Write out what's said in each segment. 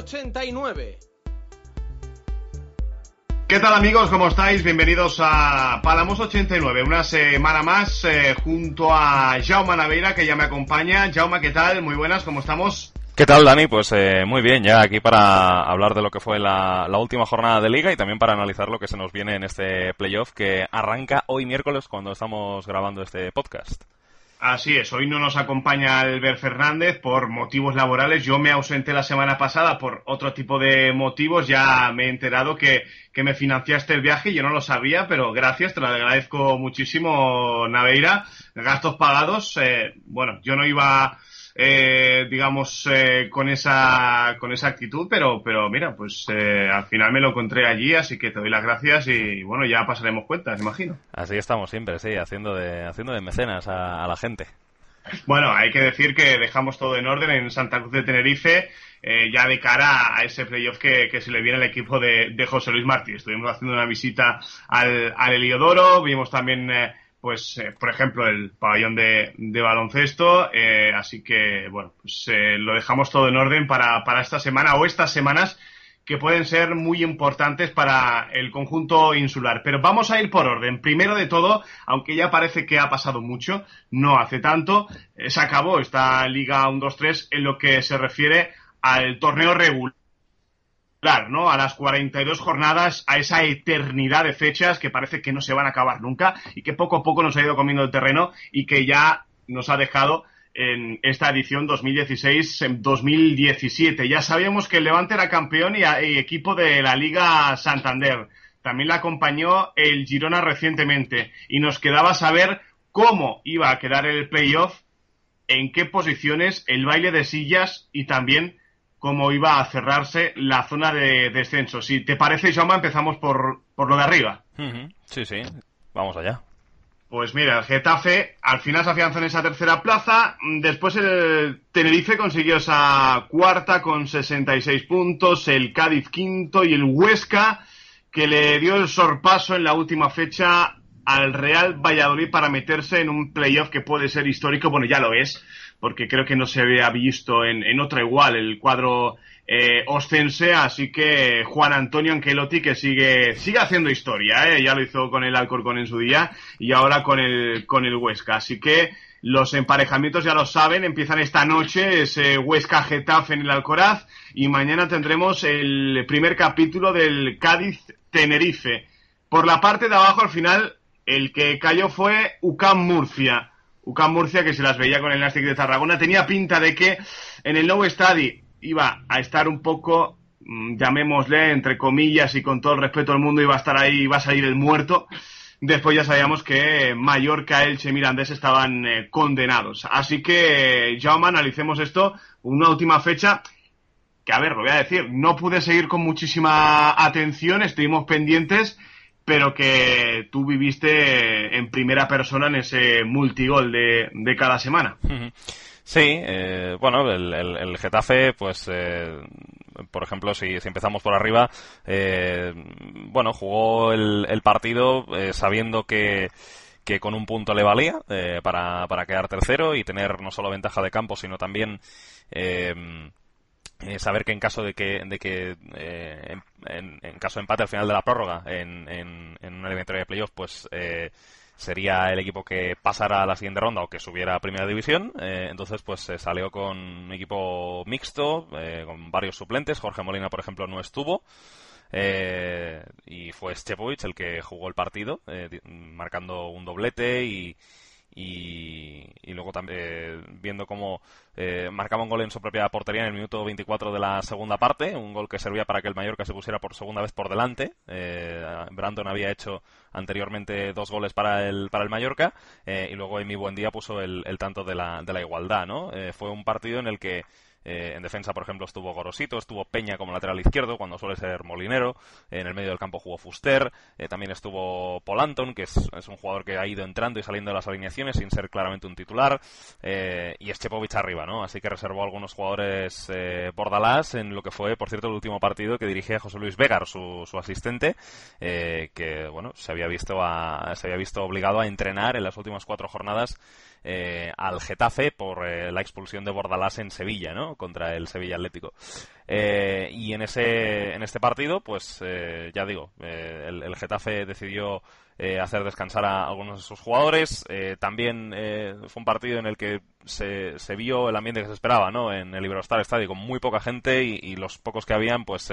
89. ¿Qué tal amigos? ¿Cómo estáis? Bienvenidos a Palamos 89, una semana más eh, junto a Jaume Naveira que ya me acompaña. Jaume, ¿qué tal? Muy buenas, ¿cómo estamos? ¿Qué tal, Dani? Pues eh, muy bien, ya aquí para hablar de lo que fue la, la, última jornada de liga y también para analizar lo que se nos viene en este playoff que arranca hoy miércoles cuando estamos grabando este podcast. Así es, hoy no nos acompaña Albert Fernández por motivos laborales. Yo me ausenté la semana pasada por otro tipo de motivos. Ya me he enterado que, que me financiaste el viaje. Yo no lo sabía, pero gracias, te lo agradezco muchísimo, Naveira. Gastos pagados. Eh, bueno, yo no iba eh, digamos, eh, con esa con esa actitud, pero pero mira, pues eh, al final me lo encontré allí, así que te doy las gracias y bueno, ya pasaremos cuentas, imagino. Así estamos siempre, sí, haciendo de haciendo de mecenas a, a la gente. Bueno, hay que decir que dejamos todo en orden en Santa Cruz de Tenerife, eh, ya de cara a ese playoff que, que se le viene al equipo de, de, José Luis Martí. Estuvimos haciendo una visita al, al Heliodoro, vimos también eh, pues eh, por ejemplo el pabellón de, baloncesto eh, así que bueno pues eh, lo dejamos todo en orden para, para esta semana o estas semanas que pueden ser muy importantes para el conjunto insular. Pero vamos a ir por orden. Primero de todo, aunque ya parece que ha pasado mucho, no hace tanto, se acabó esta Liga 1-2-3 en lo que se refiere al torneo regular ¿no? A las 42 jornadas, a esa eternidad de fechas que parece que no se van a acabar nunca y que poco a poco nos ha ido comiendo el terreno y que ya nos ha dejado en esta edición 2016-2017. Ya sabíamos que el Levante era campeón y, y, equipo de la Liga Santander. También la acompañó el Girona recientemente y nos quedaba saber cómo iba a quedar el playoff, en qué posiciones, el baile de sillas y también cómo iba a cerrarse la zona de descenso. Si te parece, Jaume, empezamos por, por lo de arriba. Uh -huh. Sí, sí, vamos allá. Pues mira, el Getafe al final se afianzó en esa tercera plaza. Después el Tenerife consiguió esa cuarta con 66 puntos, el Cádiz quinto y el Huesca que le dio el sorpaso en la última fecha al Real Valladolid para meterse en un playoff que puede ser histórico. Bueno, ya lo es, porque creo que no se había visto en, en otra igual el cuadro eh, ostense, así que Juan Antonio Ancelotti que sigue sigue haciendo historia, ¿eh? ya lo hizo con el Alcorcón en su día y ahora con el con el Huesca, así que los emparejamientos ya lo saben, empiezan esta noche, ese Huesca Getafe en el Alcoraz y mañana tendremos el primer capítulo del Cádiz Tenerife. Por la parte de abajo al final el que cayó fue UCAM Murcia. UCAM Murcia que se las veía con el Nastic de Tarragona tenía pinta de que en el nuevo estadio iba a estar un poco, llamémosle, entre comillas y con todo el respeto del mundo, iba a estar ahí, iba a salir el muerto. Después ya sabíamos que Mallorca, Elche, Mirandés estaban eh, condenados. Así que, Jaume, analicemos esto. Una última fecha que, a ver, lo voy a decir, no pude seguir con muchísima atención, estuvimos pendientes, pero que tú viviste en primera persona en ese multigol de, de cada semana. Sí, eh, bueno, el, el, Getafe, pues, eh, por ejemplo, si, si, empezamos por arriba, eh, bueno, jugó el, el partido eh, sabiendo que, que con un punto le valía eh, para, para quedar tercero y tener no solo ventaja de campo, sino también eh, saber que en caso de que, de que en, en, caso de empate al final de la prórroga en, en, en una eliminatoria de playoff, pues sería el equipo que pasara a la siguiente ronda o que subiera a primera división. Eh, entonces, pues se salió con un equipo mixto, eh, con varios suplentes. Jorge Molina, por ejemplo, no estuvo. y fue Stepovic el que jugó el partido, marcando un doblete y, y, luego también eh, viendo cómo eh, marcaba un gol en su propia portería en el minuto 24 de la segunda parte, un gol que servía para que el Mallorca se pusiera por segunda vez por delante. Eh, Brandon había hecho anteriormente dos goles para el, para el Mallorca y luego Emi Buendía puso el, el tanto de la, de la igualdad. ¿no? fue un partido en el que eh, en defensa, por ejemplo, estuvo Gorosito, estuvo Peña como lateral izquierdo, cuando suele ser Molinero. en el medio del campo jugó Fuster. Eh, también estuvo Paul Anton, que es, un jugador que ha ido entrando y saliendo de las alineaciones sin ser claramente un titular. Eh, y Schepovic arriba, ¿no? Así que reservó algunos jugadores Bordalás en lo que fue, por cierto, el último partido que dirigía José Luis Vegar, su, su asistente, que, bueno, se había, visto se había visto obligado a entrenar en las últimas cuatro jornadas eh, al Getafe por eh, la expulsión de Bordalás en Sevilla, ¿no? Contra el Sevilla Atlético. Eh, y en ese en este partido, pues ya digo, el, el, Getafe decidió hacer descansar a algunos de sus jugadores. también fue un partido en el que se, vio el ambiente que se esperaba, ¿no? En el Iberostar Estadio con muy poca gente y los pocos que habían, pues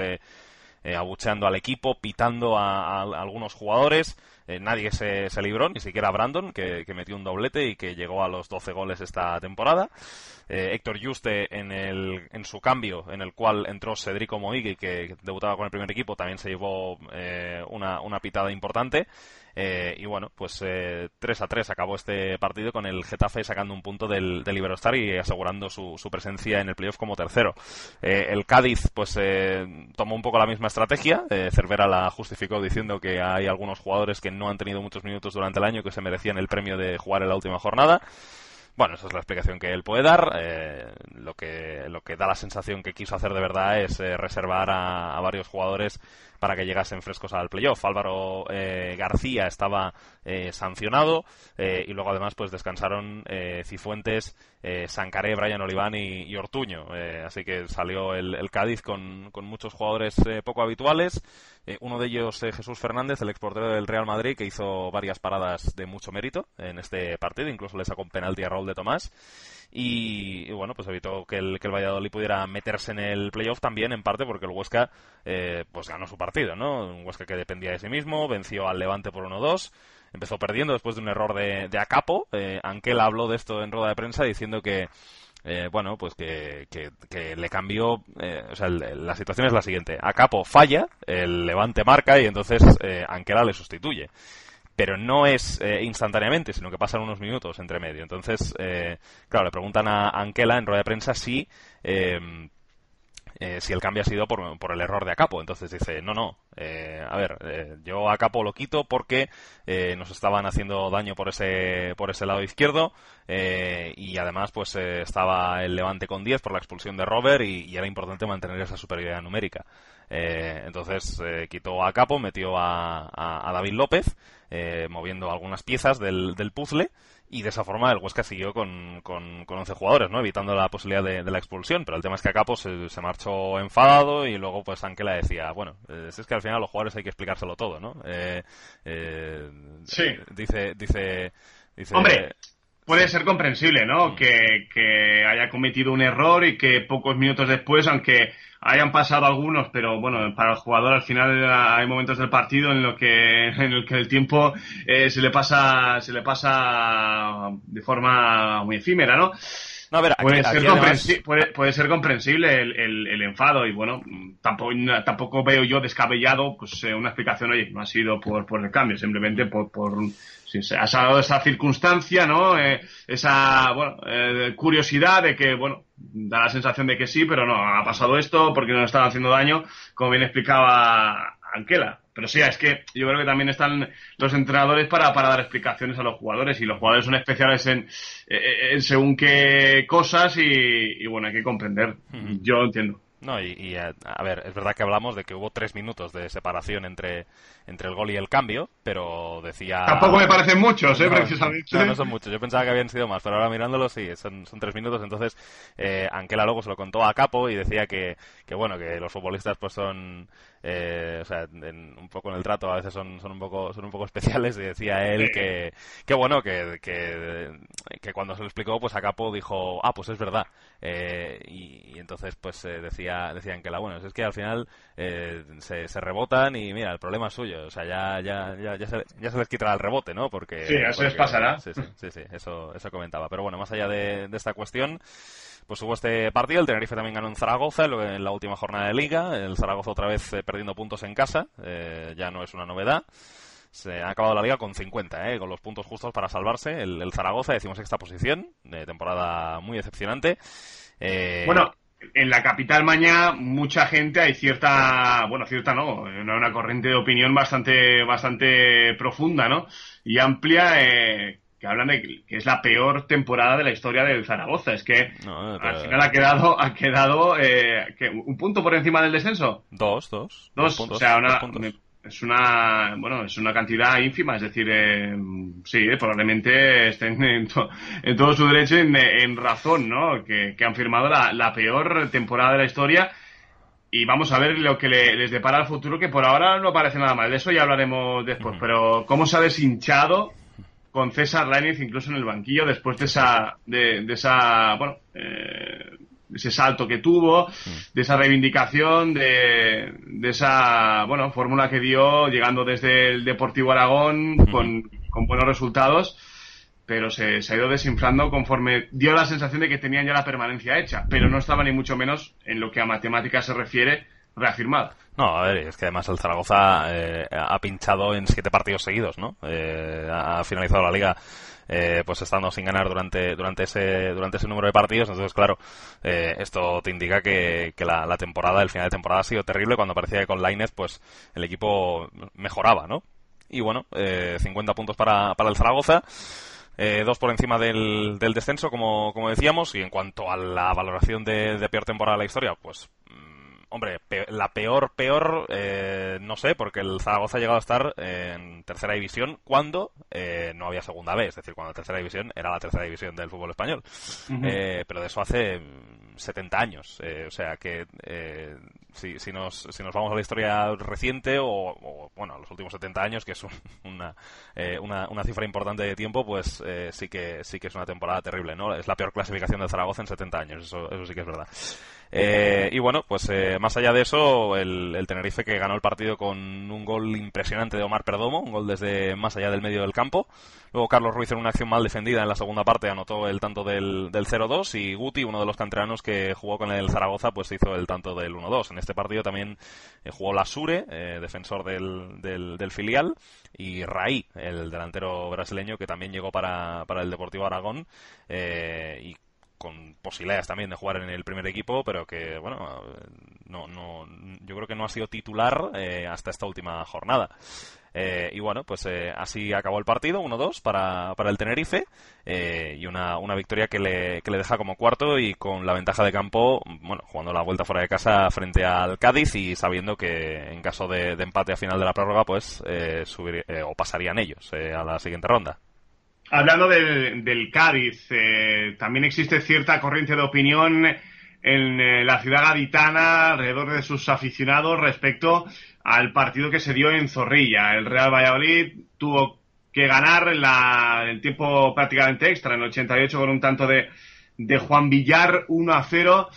abucheando al equipo, pitando a algunos jugadores. Eh, nadie se, se, libró, ni siquiera Brandon, que, metió un doblete y que llegó a los 12 goles esta temporada. Eh, Héctor Juste en, el, en su cambio, en el cual entró Cedrico Moigui, que debutaba con el primer equipo, también se llevó eh, una, una pitada importante. Y bueno, pues eh, 3 a 3 acabó este partido con el Getafe sacando un punto del, del Iberostar y asegurando su, su, presencia en el playoff como tercero. El Cádiz pues tomó un poco la misma estrategia. Cervera la justificó diciendo que hay algunos jugadores que no han tenido muchos minutos durante el año que se merecían el premio de jugar en la última jornada. Bueno, esa es la explicación que él puede dar. Eh, lo, que, lo que da la sensación que quiso hacer de verdad es eh, reservar a, varios jugadores para que llegasen frescos al playoff. Álvaro eh, García estaba sancionado y luego además pues descansaron Cifuentes, Sancaré, Brian Oliván y, Ortuño. así que salió el, el Cádiz con, con, muchos jugadores poco habituales. uno de ellos Jesús Fernández, el exportero del Real Madrid, que hizo varias paradas de mucho mérito en este partido. Incluso le sacó un penalti a Raúl de Tomás. Y, bueno, pues evitó que el, que el Valladolid pudiera meterse en el playoff también, en parte porque el Huesca eh, pues ganó su partido, ¿no? Un Huesca que dependía de sí mismo, venció al Levante por 1-2, empezó perdiendo después de un error de, de Acapo. Eh, Anquel habló de esto en rueda de prensa diciendo que eh, bueno, pues que, que, le cambió, eh, o sea, la situación es la siguiente. Acapo falla, el Levante marca y entonces eh, Anquela le sustituye pero no es eh, instantáneamente, sino que pasan unos minutos entre medio. Entonces, eh, claro, le preguntan a Anquela en rueda de prensa si, eh, si el cambio ha sido por, el error de Acapo. Entonces dice, no, no, a ver, yo a Acapo lo quito porque nos estaban haciendo daño por ese, por ese lado izquierdo y además pues estaba el Levante con 10 por la expulsión de Robert y era importante mantener esa superioridad numérica. Eh, entonces eh, quitó a Capo, metió a, David López, eh, moviendo algunas piezas del, puzzle. Y de esa forma el Huesca siguió con, con, 11 jugadores, ¿no? Evitando la posibilidad de, la expulsión. Pero el tema es que a Capo se, marchó enfadado y luego pues Anquela decía, bueno, es que al final a los jugadores hay que explicárselo todo, ¿no? sí. Dice, dice, dice... Hombre, puede ser comprensible, ¿no? Mm. Que, que, haya cometido un error y que pocos minutos después, aunque hayan pasado algunos, pero bueno, para el jugador al final hay momentos del partido en lo que en el que el tiempo eh, se le pasa se le pasa de forma muy efímera, ¿no? No, a ver, puede, ser puede, ser comprensible el, el, enfado y bueno, tampoco, tampoco veo yo descabellado pues eh, una explicación, oye, no ha sido por, por el cambio, simplemente por, por si se ha dado esa circunstancia, ¿no? Eh, esa, bueno, eh, curiosidad de que, bueno, da la sensación de que sí, pero no, ha pasado esto porque no estaba haciendo daño, como bien explicaba Anquela. Pero sí, es que yo creo que también están los entrenadores para, para dar explicaciones a los jugadores y los jugadores son especiales en, en según qué cosas y, y, bueno, hay que comprender. Yo entiendo. No, y, a, ver, es verdad que hablamos de que hubo tres minutos de separación entre, entre el gol y el cambio, pero decía... Tampoco me parecen muchos, ¿eh? precisamente. No, no son muchos. Yo pensaba que habían sido más, pero ahora mirándolo sí, son, son tres minutos. Entonces, eh, Anquela luego se lo contó a Capo y decía que, que bueno, que los futbolistas pues son eh, o sea, un poco en el trato a veces son, son un poco son un poco especiales y decía él que, que bueno, que, que, que, cuando se lo explicó, pues a Capo dijo, ah, pues es verdad. Eh, y, entonces, pues eh, decía decían que la bueno, es que al final se, se rebotan y mira, el problema es suyo, o sea, ya, ya, ya, ya, se, ya se les quitará el rebote, ¿no? Porque, sí, eso les pasará. Sí, sí, sí, eso, eso comentaba. Pero bueno, más allá de, de esta cuestión, pues hubo este partido. El Tenerife también ganó en Zaragoza en la última jornada de liga. El Zaragoza otra vez eh, perdiendo puntos en casa. Eh, ya no es una novedad. Se ha acabado la liga con 50, eh, con los puntos justos para salvarse. El, Zaragoza, decimos esta posición, de temporada muy decepcionante. Bueno, en la capital mañana mucha gente hay cierta, bueno, cierta no, una corriente de opinión bastante, bastante profunda, ¿no? Y amplia, eh, que hablan de que es la peor temporada de la historia del Zaragoza. Es que al final ha quedado, ha quedado eh, un punto por encima del descenso. Dos, dos. Dos, o sea, una, es una, bueno, es una cantidad ínfima. Es decir, eh, sí, eh, probablemente estén en, todo su derecho en, razón, ¿no? Que, han firmado la, peor temporada de la historia. Y vamos a ver lo que les depara el futuro, que por ahora no parece nada mal. De eso ya hablaremos después. Pero cómo se ha deshinchado con César Lainez incluso en el banquillo después de esa, de, esa, bueno, eh, ese salto que tuvo, mm. de esa reivindicación, de, de esa, bueno, fórmula que dio llegando desde el Deportivo Aragón con, con buenos resultados, pero se, se, ha ido desinflando conforme dio la sensación de que tenían ya la permanencia hecha, pero no estaba ni mucho menos en lo que a matemáticas se refiere reafirmada. No, a ver, es que además el Zaragoza eh, ha pinchado en siete partidos seguidos, ¿no? Eh, ha finalizado la liga eh, pues estando sin ganar durante durante ese durante ese número de partidos. Entonces claro esto te indica que, la, temporada el final de temporada ha sido terrible cuando parecía que con Lainez pues el equipo mejoraba no y bueno 50 puntos para, para el Zaragoza dos por encima del, del descenso como, como decíamos y en cuanto a la valoración de, de peor temporada de la historia pues Hombre, la peor, peor, eh, no sé, porque el Zaragoza ha llegado a estar en tercera división cuando eh, no había segunda vez, es decir, cuando la tercera división era la tercera división del fútbol español. Eh, pero de eso hace 70 años. o sea que si, si, nos, si nos vamos a la historia reciente o, bueno, a los últimos 70 años, que es una, una, una, cifra importante de tiempo, pues sí, que, sí que es una temporada terrible, ¿no? Es la peor clasificación del Zaragoza en 70 años, eso, eso sí que es verdad. Eh, y bueno, pues eh, más allá de eso, el, Tenerife que ganó el partido con un gol impresionante de Omar Perdomo, un gol desde más allá del medio del campo. Luego Carlos Ruiz en una acción mal defendida en la segunda parte anotó el tanto del, del 0-2 y Guti, uno de los canteranos que jugó con el Zaragoza, pues hizo el tanto del 1-2. En este partido también eh, jugó Lasure, defensor del, del, filial, y Raí, el delantero brasileño que también llegó para, para el Deportivo Aragón y con posibilidades también de jugar en el primer equipo, pero que, bueno, no, no, yo creo que no ha sido titular eh, hasta esta última jornada. Eh, y bueno, pues eh, así acabó el partido, 1-2 para, para, el Tenerife y una, una victoria que le, que le deja como cuarto y con la ventaja de campo, bueno, jugando la vuelta fuera de casa frente al Cádiz y sabiendo que en caso de, empate a final de la prórroga, pues subir, o pasarían ellos a la siguiente ronda. Hablando del Cádiz, eh, también existe cierta corriente de opinión en eh, la ciudad gaditana alrededor de sus aficionados respecto al partido que se dio en Zorrilla. El Real Valladolid tuvo que ganar en el tiempo prácticamente extra, en el 88, con un tanto de, de Juan Villar 1 a 0.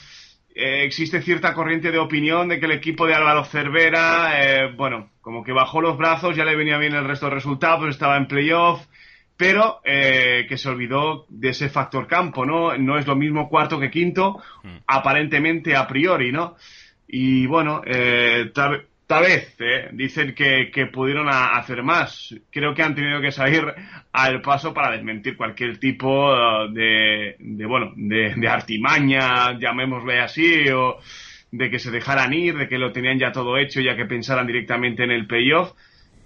Eh, existe cierta corriente de opinión de que el equipo de Álvaro Cervera, bueno, como que bajó los brazos, ya le venía bien el resto de resultados, estaba en playoff pero eh, que se olvidó de ese factor campo, ¿no? No es lo mismo cuarto que quinto, mm. aparentemente a priori, ¿no? Y bueno, eh, tal, vez eh, dicen que, pudieron hacer más. Creo que han tenido que salir al paso para desmentir cualquier tipo de, de bueno, de, de, artimaña, llamémosle así, o de que se dejaran ir, de que lo tenían ya todo hecho, ya que pensaran directamente en el payoff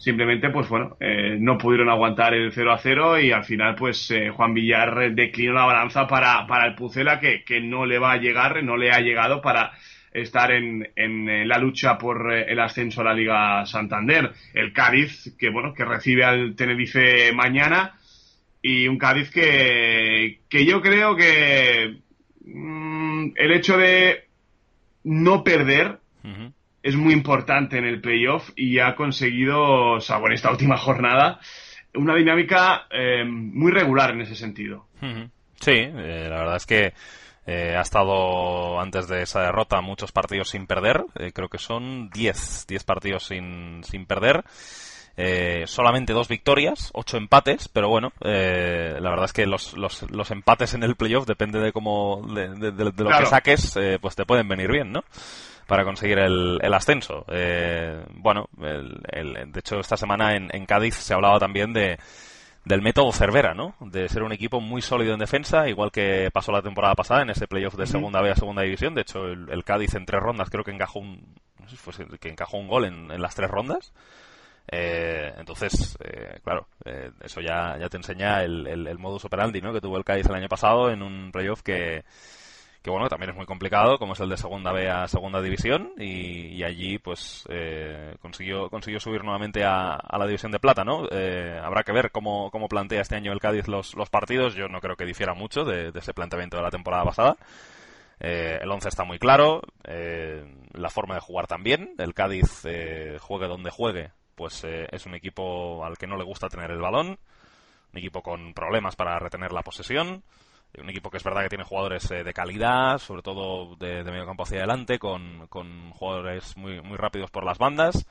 simplemente pues bueno eh, no pudieron aguantar el 0 a 0 y al final pues eh, Juan Villar declinó la balanza para, para el Pucela que, que, no le va a llegar no le ha llegado para estar en, en la lucha por eh, el ascenso a la Liga Santander. El Cádiz que bueno que recibe al Tenerife mañana y un Cádiz que, que yo creo que mm, el hecho de no perder es muy importante en el playoff y ha conseguido, salvo en esta última jornada, una dinámica eh, muy regular en ese sentido. Sí, eh, la verdad es que eh, ha estado antes de esa derrota muchos partidos sin perder. creo que son 10, 10 partidos sin, sin perder. solamente dos victorias, ocho empates, pero bueno, la verdad es que los, los, los, empates en el playoff, depende de cómo, de, lo que saques, pues te pueden venir bien, ¿no? Para conseguir el, el ascenso. Eh, bueno, el, de hecho esta semana en, en, Cádiz se hablaba también de del método Cervera, ¿no? De ser un equipo muy sólido en defensa, igual que pasó la temporada pasada en ese playoff de segunda B a segunda división. De hecho, el, Cádiz en tres rondas creo que encajó un, no sé si fue, que encajó un gol en, en las tres rondas. Eh, entonces, eh, claro, eh, eso ya, ya te enseña el, el, el modus operandi, ¿no? Que tuvo el Cádiz el año pasado en un playoff que que bueno, también es muy complicado, como es el de segunda B a segunda división, y, allí pues eh, consiguió, consiguió subir nuevamente a, la división de plata, ¿no? Eh, habrá que ver cómo, cómo plantea este año el Cádiz los, los partidos, yo no creo que difiera mucho de, ese planteamiento de la temporada pasada. Eh, el 11 está muy claro, la forma de jugar también, el Cádiz juegue donde juegue, pues es un equipo al que no le gusta tener el balón, un equipo con problemas para retener la posesión, un equipo que es verdad que tiene jugadores eh, de calidad, sobre todo de, medio campo hacia adelante, con, con jugadores muy, muy rápidos por las bandas.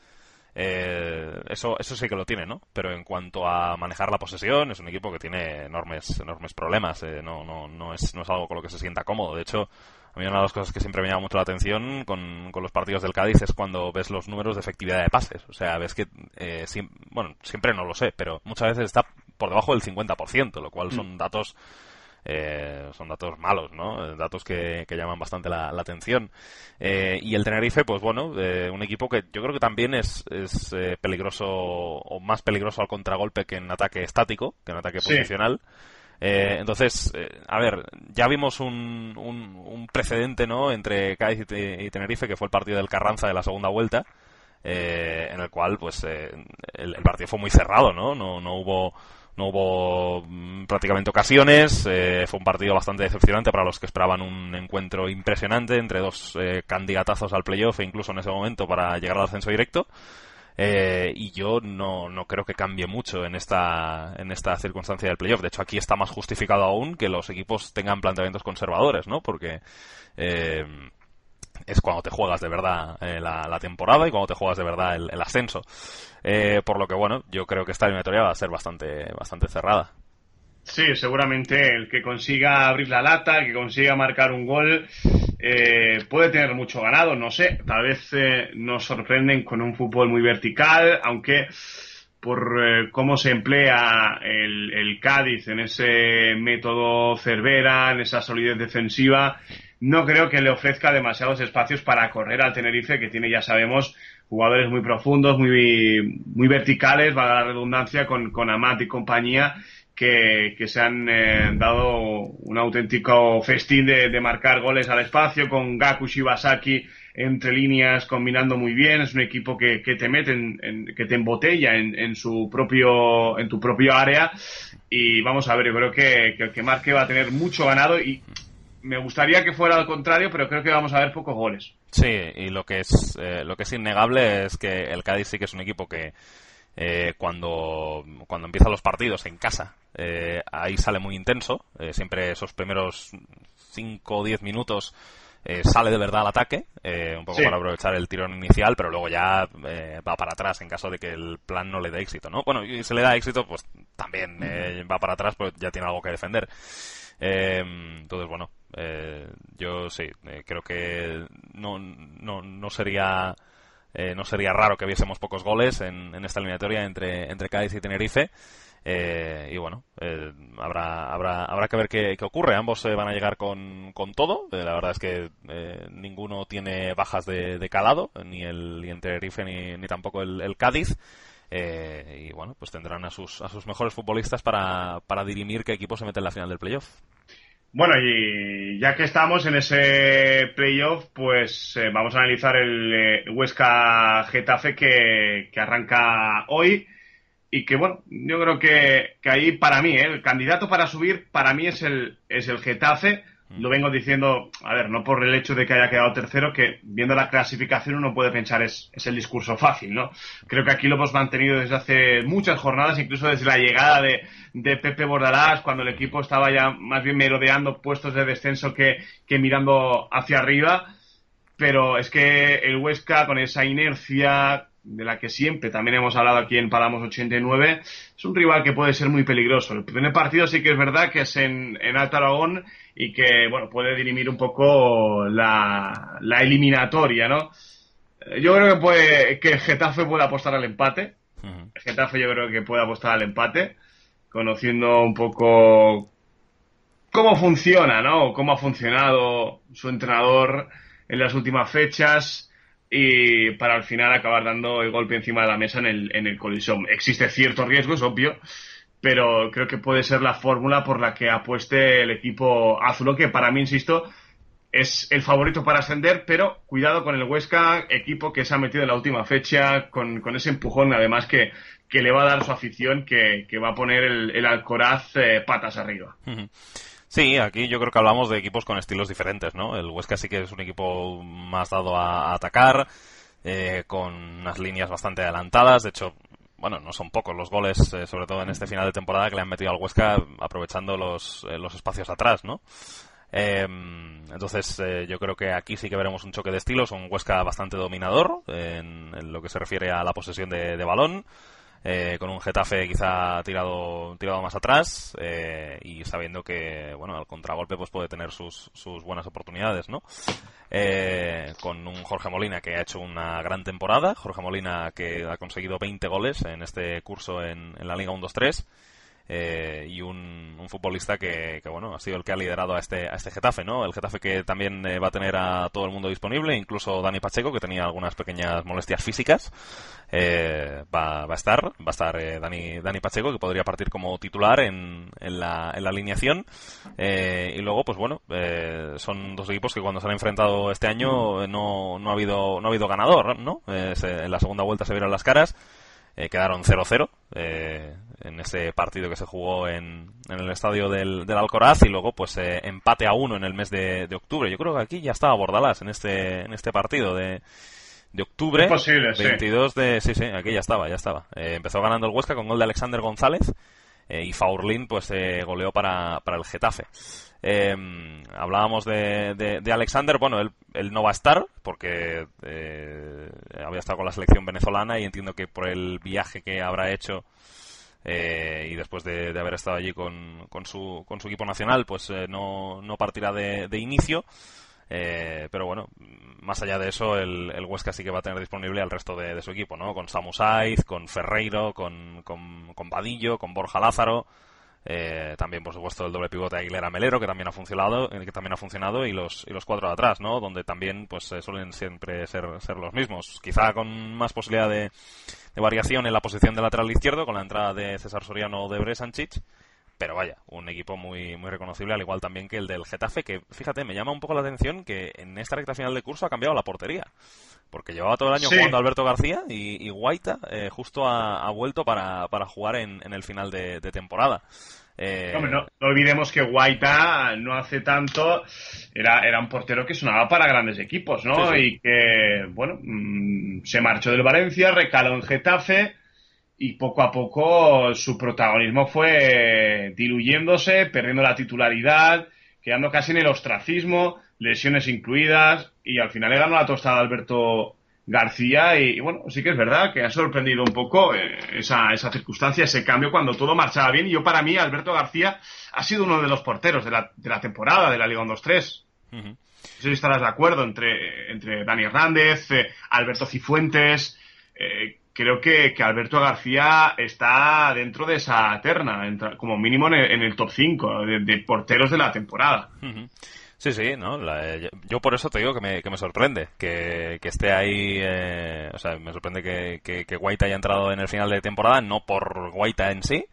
Eh, eso, eso sí que lo tiene, ¿no? Pero en cuanto a manejar la posesión, es un equipo que tiene enormes, enormes problemas. Eh, no, no, no, es, no es algo con lo que se sienta cómodo. De hecho, a mí una de las cosas que siempre me llama mucho la atención con, con los partidos del Cádiz es cuando ves los números de efectividad de pases. O sea, ves que, bueno, siempre no lo sé, pero muchas veces está por debajo del 50%, lo cual son mm. datos eh, son datos malos, ¿no? Eh, datos que, llaman bastante la, atención. Eh, y el Tenerife, pues bueno, un equipo que yo creo que también es, es peligroso o más peligroso al contragolpe que en ataque estático, que en ataque posicional. entonces, a ver, ya vimos un, un, precedente, ¿no? Entre Cádiz y, Tenerife, que fue el partido del Carranza de la segunda vuelta. en el cual pues el, el, partido fue muy cerrado, ¿no? No, no hubo no hubo mm, prácticamente ocasiones, eh, fue un partido bastante decepcionante para los que esperaban un encuentro impresionante entre dos eh, candidatazos al playoff e incluso en ese momento para llegar al ascenso directo. Eh, y yo no, no creo que cambie mucho en esta, en esta circunstancia del playoff. De hecho, aquí está más justificado aún que los equipos tengan planteamientos conservadores, ¿no? Porque eh, es cuando te juegas de verdad eh, la, temporada y cuando te juegas de verdad el, ascenso. Eh, por lo que, bueno, yo creo que esta eliminatoria va a ser bastante, bastante cerrada. Sí, seguramente el que consiga abrir la lata, el que consiga marcar un gol, eh, puede tener mucho ganado, no sé. Tal vez nos sorprenden con un fútbol muy vertical, aunque por cómo se emplea el, el, Cádiz en ese método Cervera, en esa solidez defensiva, no creo que le ofrezca demasiados espacios para correr al Tenerife, que tiene, ya sabemos, jugadores muy profundos, muy, muy verticales, va la redundancia, con, con Amat y compañía, que, que se han eh, dado un auténtico festín de, de, marcar goles al espacio, con Gaku Shibasaki entre líneas combinando muy bien, es un equipo que, que te mete, en, que te embotella en, en, su propio, en tu propio área, y vamos a ver, yo creo que, que el que marque va a tener mucho ganado y me gustaría que fuera al contrario, pero creo que vamos a ver pocos goles. Sí, y lo que es eh, lo que es innegable es que el Cádiz sí que es un equipo que eh, cuando cuando empiezan los partidos en casa eh, ahí sale muy intenso. siempre esos primeros 5 o 10 minutos sale de verdad al ataque, un poco para aprovechar el tirón inicial, pero luego ya va para atrás en caso de que el plan no le dé éxito, ¿no? Bueno, y si le da éxito, pues también va para atrás, pues ya tiene algo que defender. entonces, bueno, eh, yo sí, eh, creo que no, no, no sería eh, no sería raro que viésemos pocos goles en, en esta eliminatoria entre, entre Cádiz y Tenerife. y bueno, habrá, habrá, habrá que ver qué, qué ocurre. Ambos van a llegar con, con todo. la verdad es que ninguno tiene bajas de, de calado, ni el, ni Tenerife ni, ni tampoco el, el Cádiz. y bueno, pues tendrán a sus, a sus mejores futbolistas para, para dirimir qué equipo se mete en la final del playoff. Bueno, y ya que estamos en ese playoff, pues eh, vamos a analizar el eh, Huesca Getafe que, que, arranca hoy y que, bueno, yo creo que, que ahí para mí, eh, el candidato para subir para mí es el, es el Getafe lo vengo diciendo, a ver, no por el hecho de que haya quedado tercero, que viendo la clasificación uno puede pensar es, es el discurso fácil, ¿no? Creo que aquí lo hemos mantenido desde hace muchas jornadas, incluso desde la llegada de, de Pepe Bordalás, cuando el equipo estaba ya más bien merodeando puestos de descenso que, que mirando hacia arriba. Pero es que el Huesca, con esa inercia, de la que siempre también hemos hablado aquí en Palamos 89, es un rival que puede ser muy peligroso. El primer partido sí que es verdad que es en, en Alto Aragón y que, bueno, puede dirimir un poco la, la eliminatoria, ¿no? Yo creo que puede, que Getafe puede apostar al empate. Getafe yo creo que puede apostar al empate, conociendo un poco cómo funciona, ¿no? Cómo ha funcionado su entrenador en las últimas fechas y para al final acabar dando el golpe encima de la mesa en el, en el colisón. Existe cierto riesgo, es obvio, pero creo que puede ser la fórmula por la que apueste el equipo azul, que para mí, insisto, es el favorito para ascender, pero cuidado con el Huesca, equipo que se ha metido en la última fecha, con, con ese empujón además que, que, le va a dar su afición, que, que va a poner el, Alcoraz eh, patas arriba. Uh. Sí, aquí yo creo que hablamos de equipos con estilos diferentes, ¿no? El Huesca sí que es un equipo más dado a, atacar, eh, con unas líneas bastante adelantadas. De hecho, bueno, no son pocos los goles, eh, sobre todo en este final de temporada, que le han metido al Huesca aprovechando los, eh, los espacios atrás, ¿no? Eh, entonces, eh, yo creo que aquí sí que veremos un choque de estilos, un Huesca bastante dominador en, lo que se refiere a la posesión de balón. Eh, con un Getafe quizá tirado tirado más atrás eh, y sabiendo que bueno al contragolpe pues puede tener sus, sus buenas oportunidades no eh, con un Jorge Molina que ha hecho una gran temporada. Jorge Molina que ha conseguido 20 goles en este curso en, en la Liga 1-2-3 eh, y un, un futbolista que, que, bueno ha sido el que ha liderado a este a este Getafe no el Getafe que también eh, va a tener a todo el mundo disponible incluso Dani Pacheco que tenía algunas pequeñas molestias físicas. Eh, va, va, a estar va a estar eh, Dani Dani Pacheco que podría partir como titular en, en la en la alineación. Y luego pues bueno son dos equipos que cuando se han enfrentado este año no no ha habido no ha habido ganador no se, en la segunda vuelta se vieron las caras eh, quedaron 0-0 eh, en ese partido que se jugó en, en el estadio del, del, Alcoraz y luego pues eh, empate a uno en el mes de, de, octubre. Yo creo que aquí ya estaba Bordalás en este, en este partido de, de octubre. Posible, 22 sí. de... Sí, sí, aquí ya estaba, ya estaba. Eh, empezó ganando el Huesca con gol de Alexander González eh, y Faurlín pues goleó para, para el Getafe. Eh, hablábamos de, de, de, Alexander, bueno, él, él, no va a estar porque eh, había estado con la selección venezolana y entiendo que por el viaje que habrá hecho eh, y después de, de, haber estado allí con, con, su, con su equipo nacional, pues eh, no, no partirá de, de inicio. Eh, pero bueno, más allá de eso, el, el, Huesca sí que va a tener disponible al resto de, su equipo, ¿no? Con Samu Saiz, con Ferreiro, con, con, con con Borja Lázaro. Eh, también, por supuesto, el doble pivote Aguilera Melero, que también ha funcionado, que también ha funcionado, y los, y los cuatro de atrás, ¿no? Donde también, pues, eh, suelen siempre ser, ser los mismos. Quizá con más posibilidad de, de, variación en la posición de lateral izquierdo, con la entrada de César Soriano o de Bresanchich. Pero vaya, un equipo muy, muy reconocible, al igual también que el del Getafe, que fíjate, me llama un poco la atención que en esta recta final de curso ha cambiado la portería. Porque llevaba todo el año sí. jugando Alberto García y, y Guaita eh, justo ha, ha, vuelto para, para jugar en, en, el final de, de temporada. Eh... No, no, no, olvidemos que Guaita no hace tanto era, era un portero que sonaba para grandes equipos, ¿no? Sí, sí. Y que, bueno, mmm, se marchó del Valencia, recaló en Getafe y poco a poco su protagonismo fue diluyéndose, perdiendo la titularidad, quedando casi en el ostracismo, lesiones incluidas y al final le ganó la tostada a Alberto García y, y, bueno, sí que es verdad que ha sorprendido un poco eh, esa, esa circunstancia, ese cambio cuando todo marchaba bien y yo para mí Alberto García ha sido uno de los porteros de la, de la temporada de la Liga 1-2-3. Uh -huh. No sé si estarás de acuerdo entre, entre Dani Hernández, eh, Alberto Cifuentes, eh, creo que, que, Alberto García está dentro de esa terna, como mínimo en el, top 5 de, porteros de la temporada. Sí, sí, ¿no? La, yo por eso te digo que me, que me sorprende que, que esté ahí, eh, o sea, me sorprende que, que, que, Guaita haya entrado en el final de temporada, no por Guaita en sí,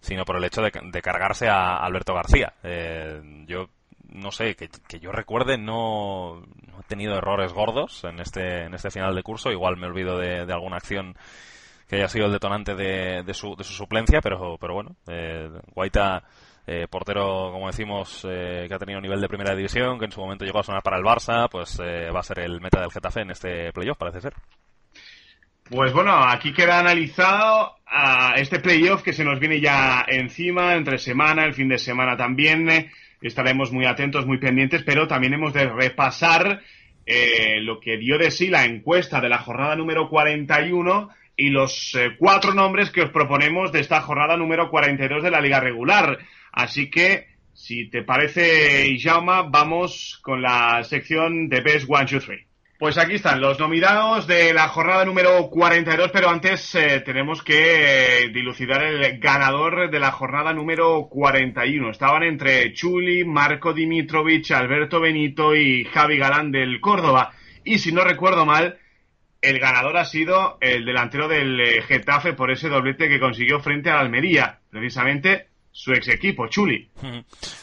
sino por el hecho de, de cargarse a Alberto García. Eh, yo no sé, que, que, yo recuerde, no, no, he tenido errores gordos en este, en este final de curso. Igual me olvido de, alguna acción que haya sido el detonante de, de, su, de su suplencia, pero, pero bueno, eh, Guaita eh, portero, como decimos, que ha tenido nivel de primera división, que en su momento llegó a sonar para el Barça, pues va a ser el meta del Getafe en este playoff, parece ser. Pues bueno, aquí queda analizado a este playoff que se nos viene ya encima, entre semana, el fin de semana también. Estaremos muy atentos, muy pendientes, pero también hemos de repasar eh, lo que dio de sí la encuesta de la jornada número 41 y los eh, cuatro nombres que os proponemos de esta jornada número 42 de la liga regular. Así que, si te parece, Jauma, vamos con la sección de Best One, Two, Three. Pues aquí están los nominados de la jornada número 42, pero antes eh, tenemos que eh, dilucidar el ganador de la jornada número 41. Estaban entre Chuli, Marco Dimitrovich, Alberto Benito y Javi Galán del Córdoba. Y si no recuerdo mal, el ganador ha sido el delantero del eh, Getafe por ese doblete que consiguió frente a Almería, precisamente su ex equipo, Chuli.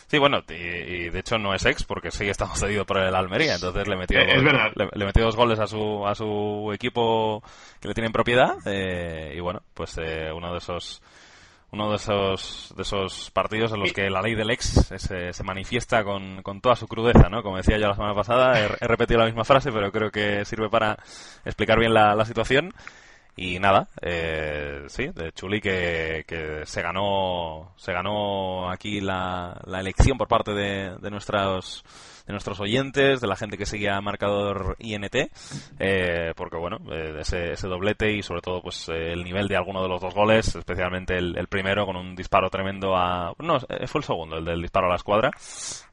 Sí, bueno, y, de hecho no es ex porque sigue estando cedido por el Almería, entonces le metió, es Le, metió dos goles a su, a su equipo que le tiene en propiedad eh, y bueno, pues eh, uno de esos uno de esos de esos partidos en los que la ley del ex se, se manifiesta con, con, toda su crudeza, ¿no? Como decía yo la semana pasada, he, he, repetido la misma frase, pero creo que sirve para explicar bien la, la situación. Y nada, eh, sí, de Chuli que, que, se ganó se ganó aquí la, la elección por parte de, de nuestros nuestros oyentes, de la gente que seguía marcador INT, eh, porque bueno, eh, ese, ese, doblete y sobre todo pues eh, el nivel de alguno de los dos goles, especialmente el, primero con un disparo tremendo a... No, fue el segundo, el del disparo a la escuadra.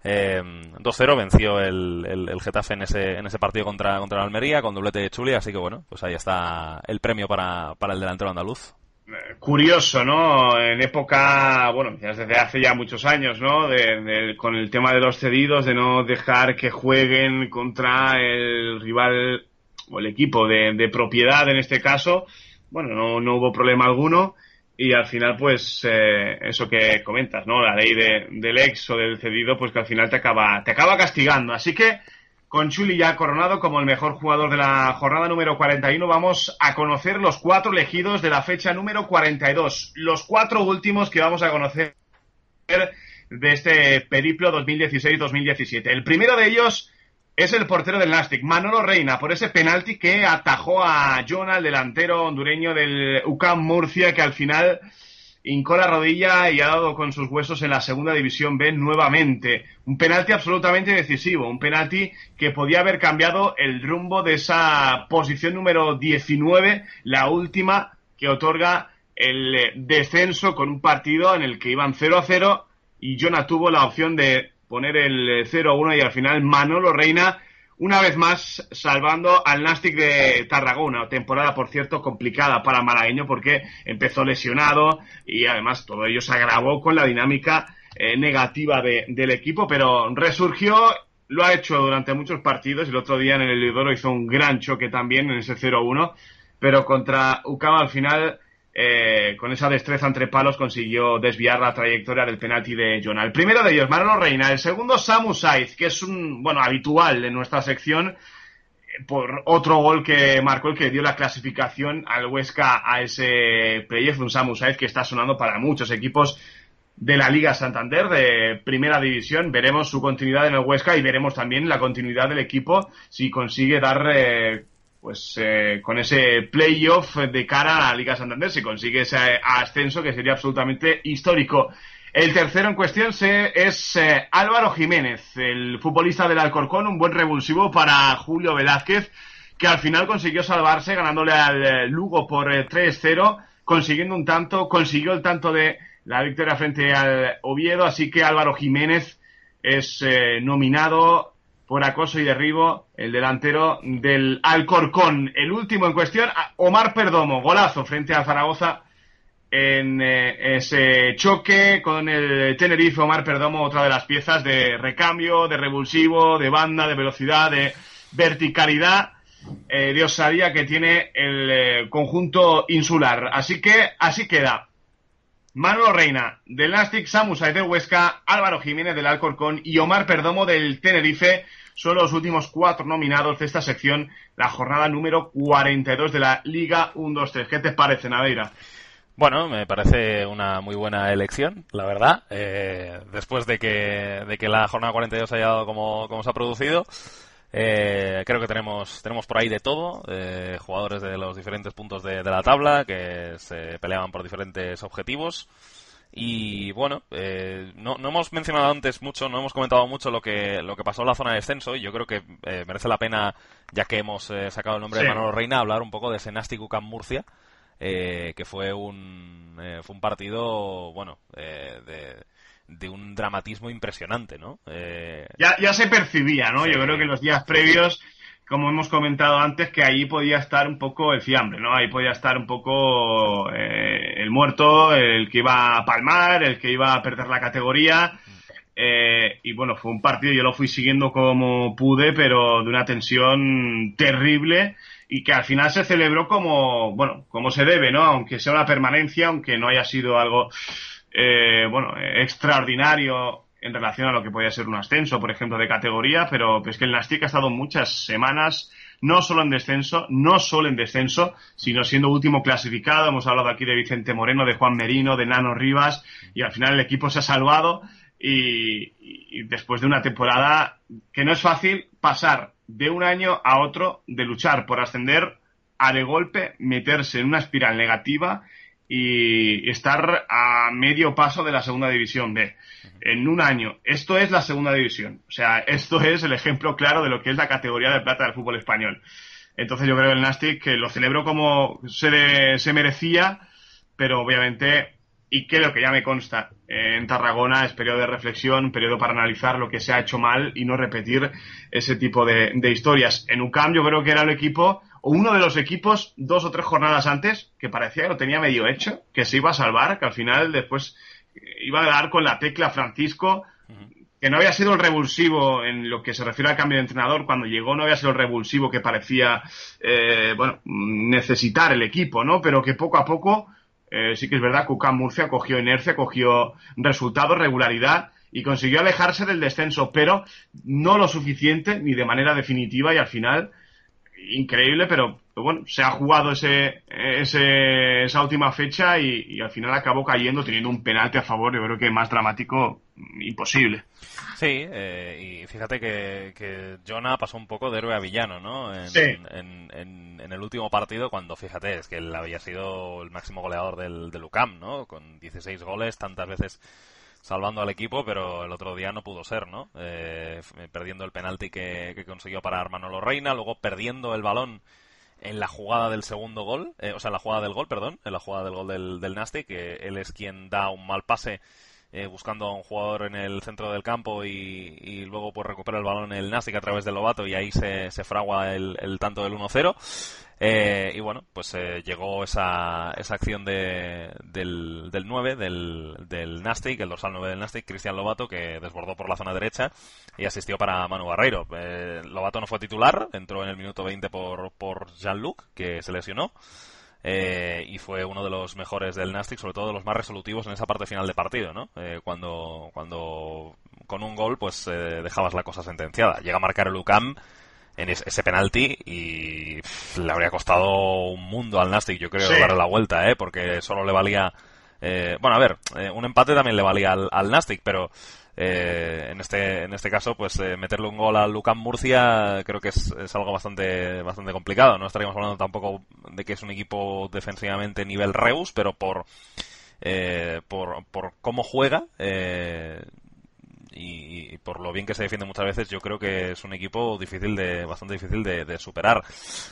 2-0 venció el, Getafe en ese, en ese partido contra, contra la Almería con doblete de Chuli, así que bueno, pues ahí está el premio para, para el delantero andaluz curioso, ¿no? En época, bueno, desde hace ya muchos años, ¿no? De, con el tema de los cedidos, de no dejar que jueguen contra el rival o el equipo de, propiedad en este caso. Bueno, no, hubo problema alguno y al final, pues, eh, eso que comentas, ¿no? La ley del ex o del cedido, pues que al final te acaba, te acaba castigando. Así que, con Chuli ya coronado como el mejor jugador de la jornada número 41, vamos a conocer los cuatro elegidos de la fecha número 42. Los cuatro últimos que vamos a conocer de este periplo 2016-2017. El primero de ellos es el portero del Nastic, Manolo Reina, por ese penalti que atajó a Jonah, el delantero hondureño del UCAM Murcia, que al final hincó la rodilla y ha dado con sus huesos en la segunda división B nuevamente. Un penalti absolutamente decisivo, un penalti que podía haber cambiado el rumbo de esa posición número 19, la última que otorga el eh, descenso con un partido en el que iban 0 a 0 y Jonah tuvo la opción de poner el 0 a 1 y al final Manolo Reina una vez más salvando al Nastic de Tarragona. Temporada, por cierto, complicada para Malagueño porque empezó lesionado y además todo ello se agravó con la dinámica eh, negativa de, del equipo, pero resurgió, lo ha hecho durante muchos partidos. El otro día en el Lidoro hizo un gran choque también en ese 0-1, pero contra Ucaba al final eh, con esa destreza entre palos consiguió desviar la trayectoria del penalti de Jonah. El primero de ellos, Marlon Reina. El segundo, Samu Saiz, que es un, bueno, habitual en nuestra sección eh, por otro gol que marcó el que dio la clasificación al Huesca a ese playoff, un Samu Saiz que está sonando para muchos equipos de la Liga Santander de Primera División. Veremos su continuidad en el Huesca y veremos también la continuidad del equipo si consigue dar eh, pues eh, con ese playoff de cara a la Liga Santander se consigue ese ascenso que sería absolutamente histórico. El tercero en cuestión es eh, Álvaro Jiménez, el futbolista del Alcorcón, un buen revulsivo para Julio Velázquez, que al final consiguió salvarse ganándole al eh, Lugo por 3-0, consiguiendo un tanto, consiguió el tanto de la victoria frente al Oviedo, así que Álvaro Jiménez es nominado por acoso y derribo, el delantero del Alcorcón. El último en cuestión, Omar Perdomo, golazo frente a Zaragoza en eh, ese choque con el Tenerife. Omar Perdomo, otra de las piezas de recambio, de revulsivo, de banda, de velocidad, de verticalidad, eh, de osadía que tiene el eh, conjunto insular. Así que así queda. Manolo Reina del Nastic, Samu de Huesca, Álvaro Jiménez del Alcorcón y Omar Perdomo del Tenerife son los últimos cuatro nominados de esta sección, la jornada número 42 de la Liga 1-2-3. ¿Qué te parece, Nadeira? Bueno, me parece una muy buena elección, la verdad. Eh, después de que, de que la jornada 42 haya dado como, como se ha producido, eh, creo que tenemos, tenemos por ahí de todo, eh, jugadores de los diferentes puntos de, la tabla que se peleaban por diferentes objetivos. Y bueno, eh, no, no, hemos mencionado antes mucho, no hemos comentado mucho lo que, lo que pasó en la zona de descenso y yo creo que merece la pena, ya que hemos sacado el nombre de Manolo Reina, hablar un poco de ese Nasty Murcia eh, que fue un, eh, fue un partido, bueno, eh, de, un dramatismo impresionante, ¿no? Ya, ya se percibía, ¿no? Yo creo que los días previos como hemos comentado antes, que ahí podía estar un poco el fiambre, ¿no? Ahí podía estar un poco el muerto, el que iba a palmar, el que iba a perder la categoría. y bueno, fue un partido, yo lo fui siguiendo como pude, pero de una tensión terrible y que al final se celebró como, bueno, como se debe, ¿no? Aunque sea una permanencia, aunque no haya sido algo, eh, bueno, extraordinario en relación a lo que podía ser un ascenso, por ejemplo, de categoría, pero es que el Nastic ha estado muchas semanas no solo en descenso, no solo en descenso, sino siendo último clasificado. Hemos hablado aquí de Vicente Moreno, de Juan Merino, de Nano Rivas, y al final el equipo se ha salvado y, y después de una temporada que no es fácil pasar de un año a otro de luchar por ascender a de golpe meterse en una espiral negativa y estar a medio paso de la segunda división B en un año. Esto es la segunda división. O sea, esto es el ejemplo claro de lo que es la categoría de plata del fútbol español. Entonces yo creo el Nastic que lo celebro como se, se merecía, pero obviamente y creo que ya me consta, en Tarragona es periodo de reflexión, periodo para analizar lo que se ha hecho mal y no repetir ese tipo de, historias. En UCAM yo creo que era el equipo, o uno de los equipos, dos o tres jornadas antes, que parecía que lo tenía medio hecho, que se iba a salvar, que al final después iba a dar con la tecla Francisco, que no había sido el revulsivo en lo que se refiere al cambio de entrenador, cuando llegó no había sido el revulsivo que parecía, eh, bueno, necesitar el equipo, ¿no? Pero que poco a poco eh, sí que es verdad que UCAM Murcia cogió inercia, cogió resultados, regularidad y consiguió alejarse del descenso, pero no lo suficiente ni de manera definitiva y al final increíble, pero, bueno, se ha jugado ese, ese esa última fecha y, al final acabó cayendo teniendo un penalti a favor, yo creo que más dramático imposible. Sí, eh, y fíjate que, que Jonah pasó un poco de héroe a villano, ¿no? En, en, en, el último partido, cuando fíjate, es que él había sido el máximo goleador del, del UCAM, ¿no? Con 16 goles, tantas veces salvando al equipo, pero el otro día no pudo ser, ¿no? Eh, perdiendo el penalti que, consiguió para Manolo Reina, luego perdiendo el balón en la jugada del segundo gol, eh, o sea, en la jugada del gol, perdón, en la jugada del gol del, del Nasty, que él es quien da un mal pase eh, buscando a un jugador en el centro del campo y, luego pues recupera el balón el Nastic a través del Lobato y ahí se, se fragua el, el tanto del 1-0. Eh, y bueno, pues eh, llegó esa, esa acción de, del, del 9, del, del Nastic, el dorsal 9 del Nastic, Cristian Lobato, que desbordó por la zona derecha y asistió para Manu Barreiro. Eh, Lobato no fue titular, entró en el minuto 20 por, por Jean-Luc, que se lesionó. Eh, y fue uno de los mejores del Nastic, sobre todo de los más resolutivos en esa parte final de partido, ¿no? Eh, cuando, cuando con un gol pues eh, dejabas la cosa sentenciada. Llega a marcar el UCAM en ese penalti y le habría costado un mundo al Nastic, yo creo, darle la vuelta, ¿eh? Porque solo le valía... bueno, a ver, un empate también le valía al, al Nastic, pero eh, en este en este caso pues eh, meterle un gol al Lucam Murcia creo que es, es, algo bastante bastante complicado. No estaríamos hablando tampoco de que es un equipo defensivamente nivel Reus pero por eh, por, por cómo juega y, por lo bien que se defiende muchas veces yo creo que es un equipo difícil de bastante difícil de, de superar.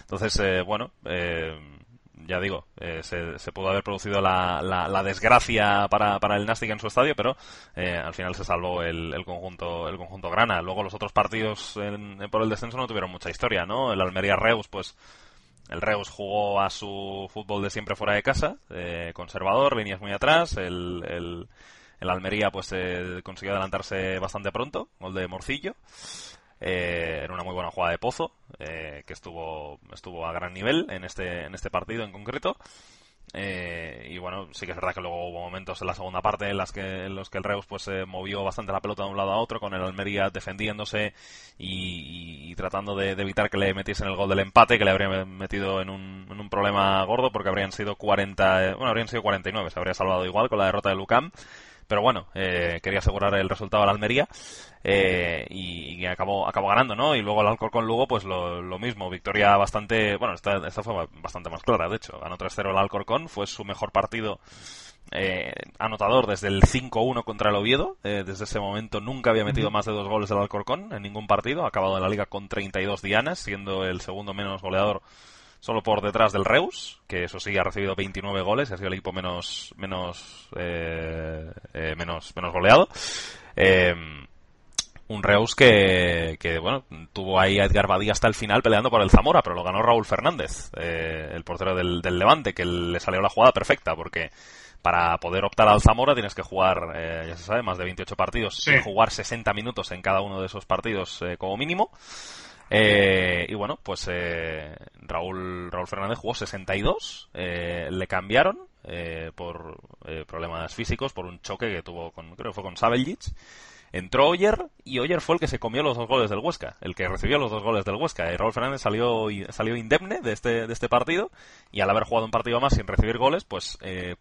Entonces bueno ya digo, eh, se, pudo haber producido la, la, desgracia para, para, el Nastic en su estadio, pero eh, al final se salvó el, el, conjunto el conjunto grana. Luego los otros partidos por el descenso no tuvieron mucha historia, ¿no? El Almería Reus, pues el Reus jugó a su fútbol de siempre fuera de casa, eh, conservador, líneas muy atrás. El, el, el Almería pues consiguió adelantarse bastante pronto, gol de Morcillo. Eh, era una muy buena jugada de Pozo, eh, que estuvo, estuvo a gran nivel en este, en este partido en concreto. Eh, y bueno, sí que es verdad que luego hubo momentos en la segunda parte en, las que, en los que el Reus pues se movió bastante la pelota de un lado a otro, con el Almería defendiéndose y, tratando de, evitar que le metiesen el gol del empate, que le habría metido en un, en un problema gordo, porque habrían sido 40, eh, bueno, habrían sido 49, se habría salvado igual con la derrota de Lucam. Pero bueno, eh, quería asegurar el resultado al Almería eh, y, acabó, acabó ganando, ¿no? Y luego el Alcorcón Lugo, pues lo, mismo, victoria bastante, bueno, esta, esta fue bastante más clara, de hecho, ganó 3-0 el Alcorcón, fue su mejor partido eh, anotador desde el 5-1 contra el Oviedo. desde ese momento nunca había metido más de dos goles el Alcorcón en ningún partido. Ha acabado en la liga con 32 dianas, siendo el segundo menos goleador solo por detrás del Reus, que eso sí ha recibido 29 goles, ha sido el equipo menos menos eh, eh, menos menos goleado. Eh, un Reus que, que, bueno, tuvo ahí a Edgar Badía hasta el final peleando por el Zamora, pero lo ganó Raúl Fernández, el portero del, del, Levante, que le salió la jugada perfecta, porque para poder optar al Zamora tienes que jugar, ya se sabe, más de 28 partidos, y jugar 60 minutos en cada uno de esos partidos como mínimo. Eh, y bueno, pues eh, Raúl, Raúl Fernández jugó 62, eh, le cambiaron eh, por eh, problemas físicos, por un choque que tuvo con, creo que fue con Sabeljic. Entró Oyer y Oyer fue el que se comió los dos goles del Huesca, el que recibió los dos goles del Huesca. Y Raúl Fernández salió, salió indemne de este, de este partido y al haber jugado un partido más sin recibir goles, pues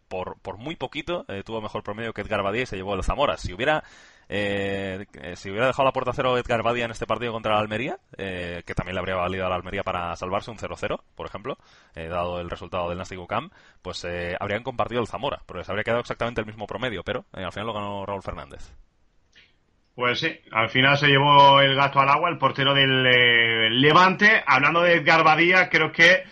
por, por muy poquito tuvo mejor promedio que Edgar Badía y se llevó el Zamora. Si hubiera eh, si hubiera dejado la puerta cero Edgar Badia en este partido contra la Almería, eh, que también le habría valido a la Almería para salvarse un 0-0, por ejemplo, eh, dado el resultado del Nastic Camp, pues eh, habrían compartido el Zamora, porque se habría quedado exactamente el mismo promedio, pero al final lo ganó Raúl Fernández. Pues sí, al final se llevó el gato al agua el portero del Levante. Hablando de Edgar Badía, creo que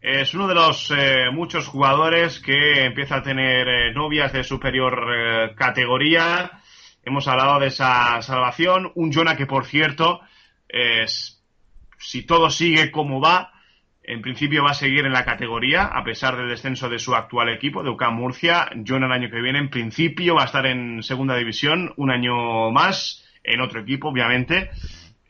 es uno de los muchos jugadores que empieza a tener novias de superior categoría Hemos hablado de esa salvación. Un Jonah que, por cierto, es, si todo sigue como va, en principio va a seguir en la categoría, a pesar del descenso de su actual equipo, de UCAM Murcia. Jonah el año que viene, en principio, va a estar en segunda división un año más, en otro equipo, obviamente.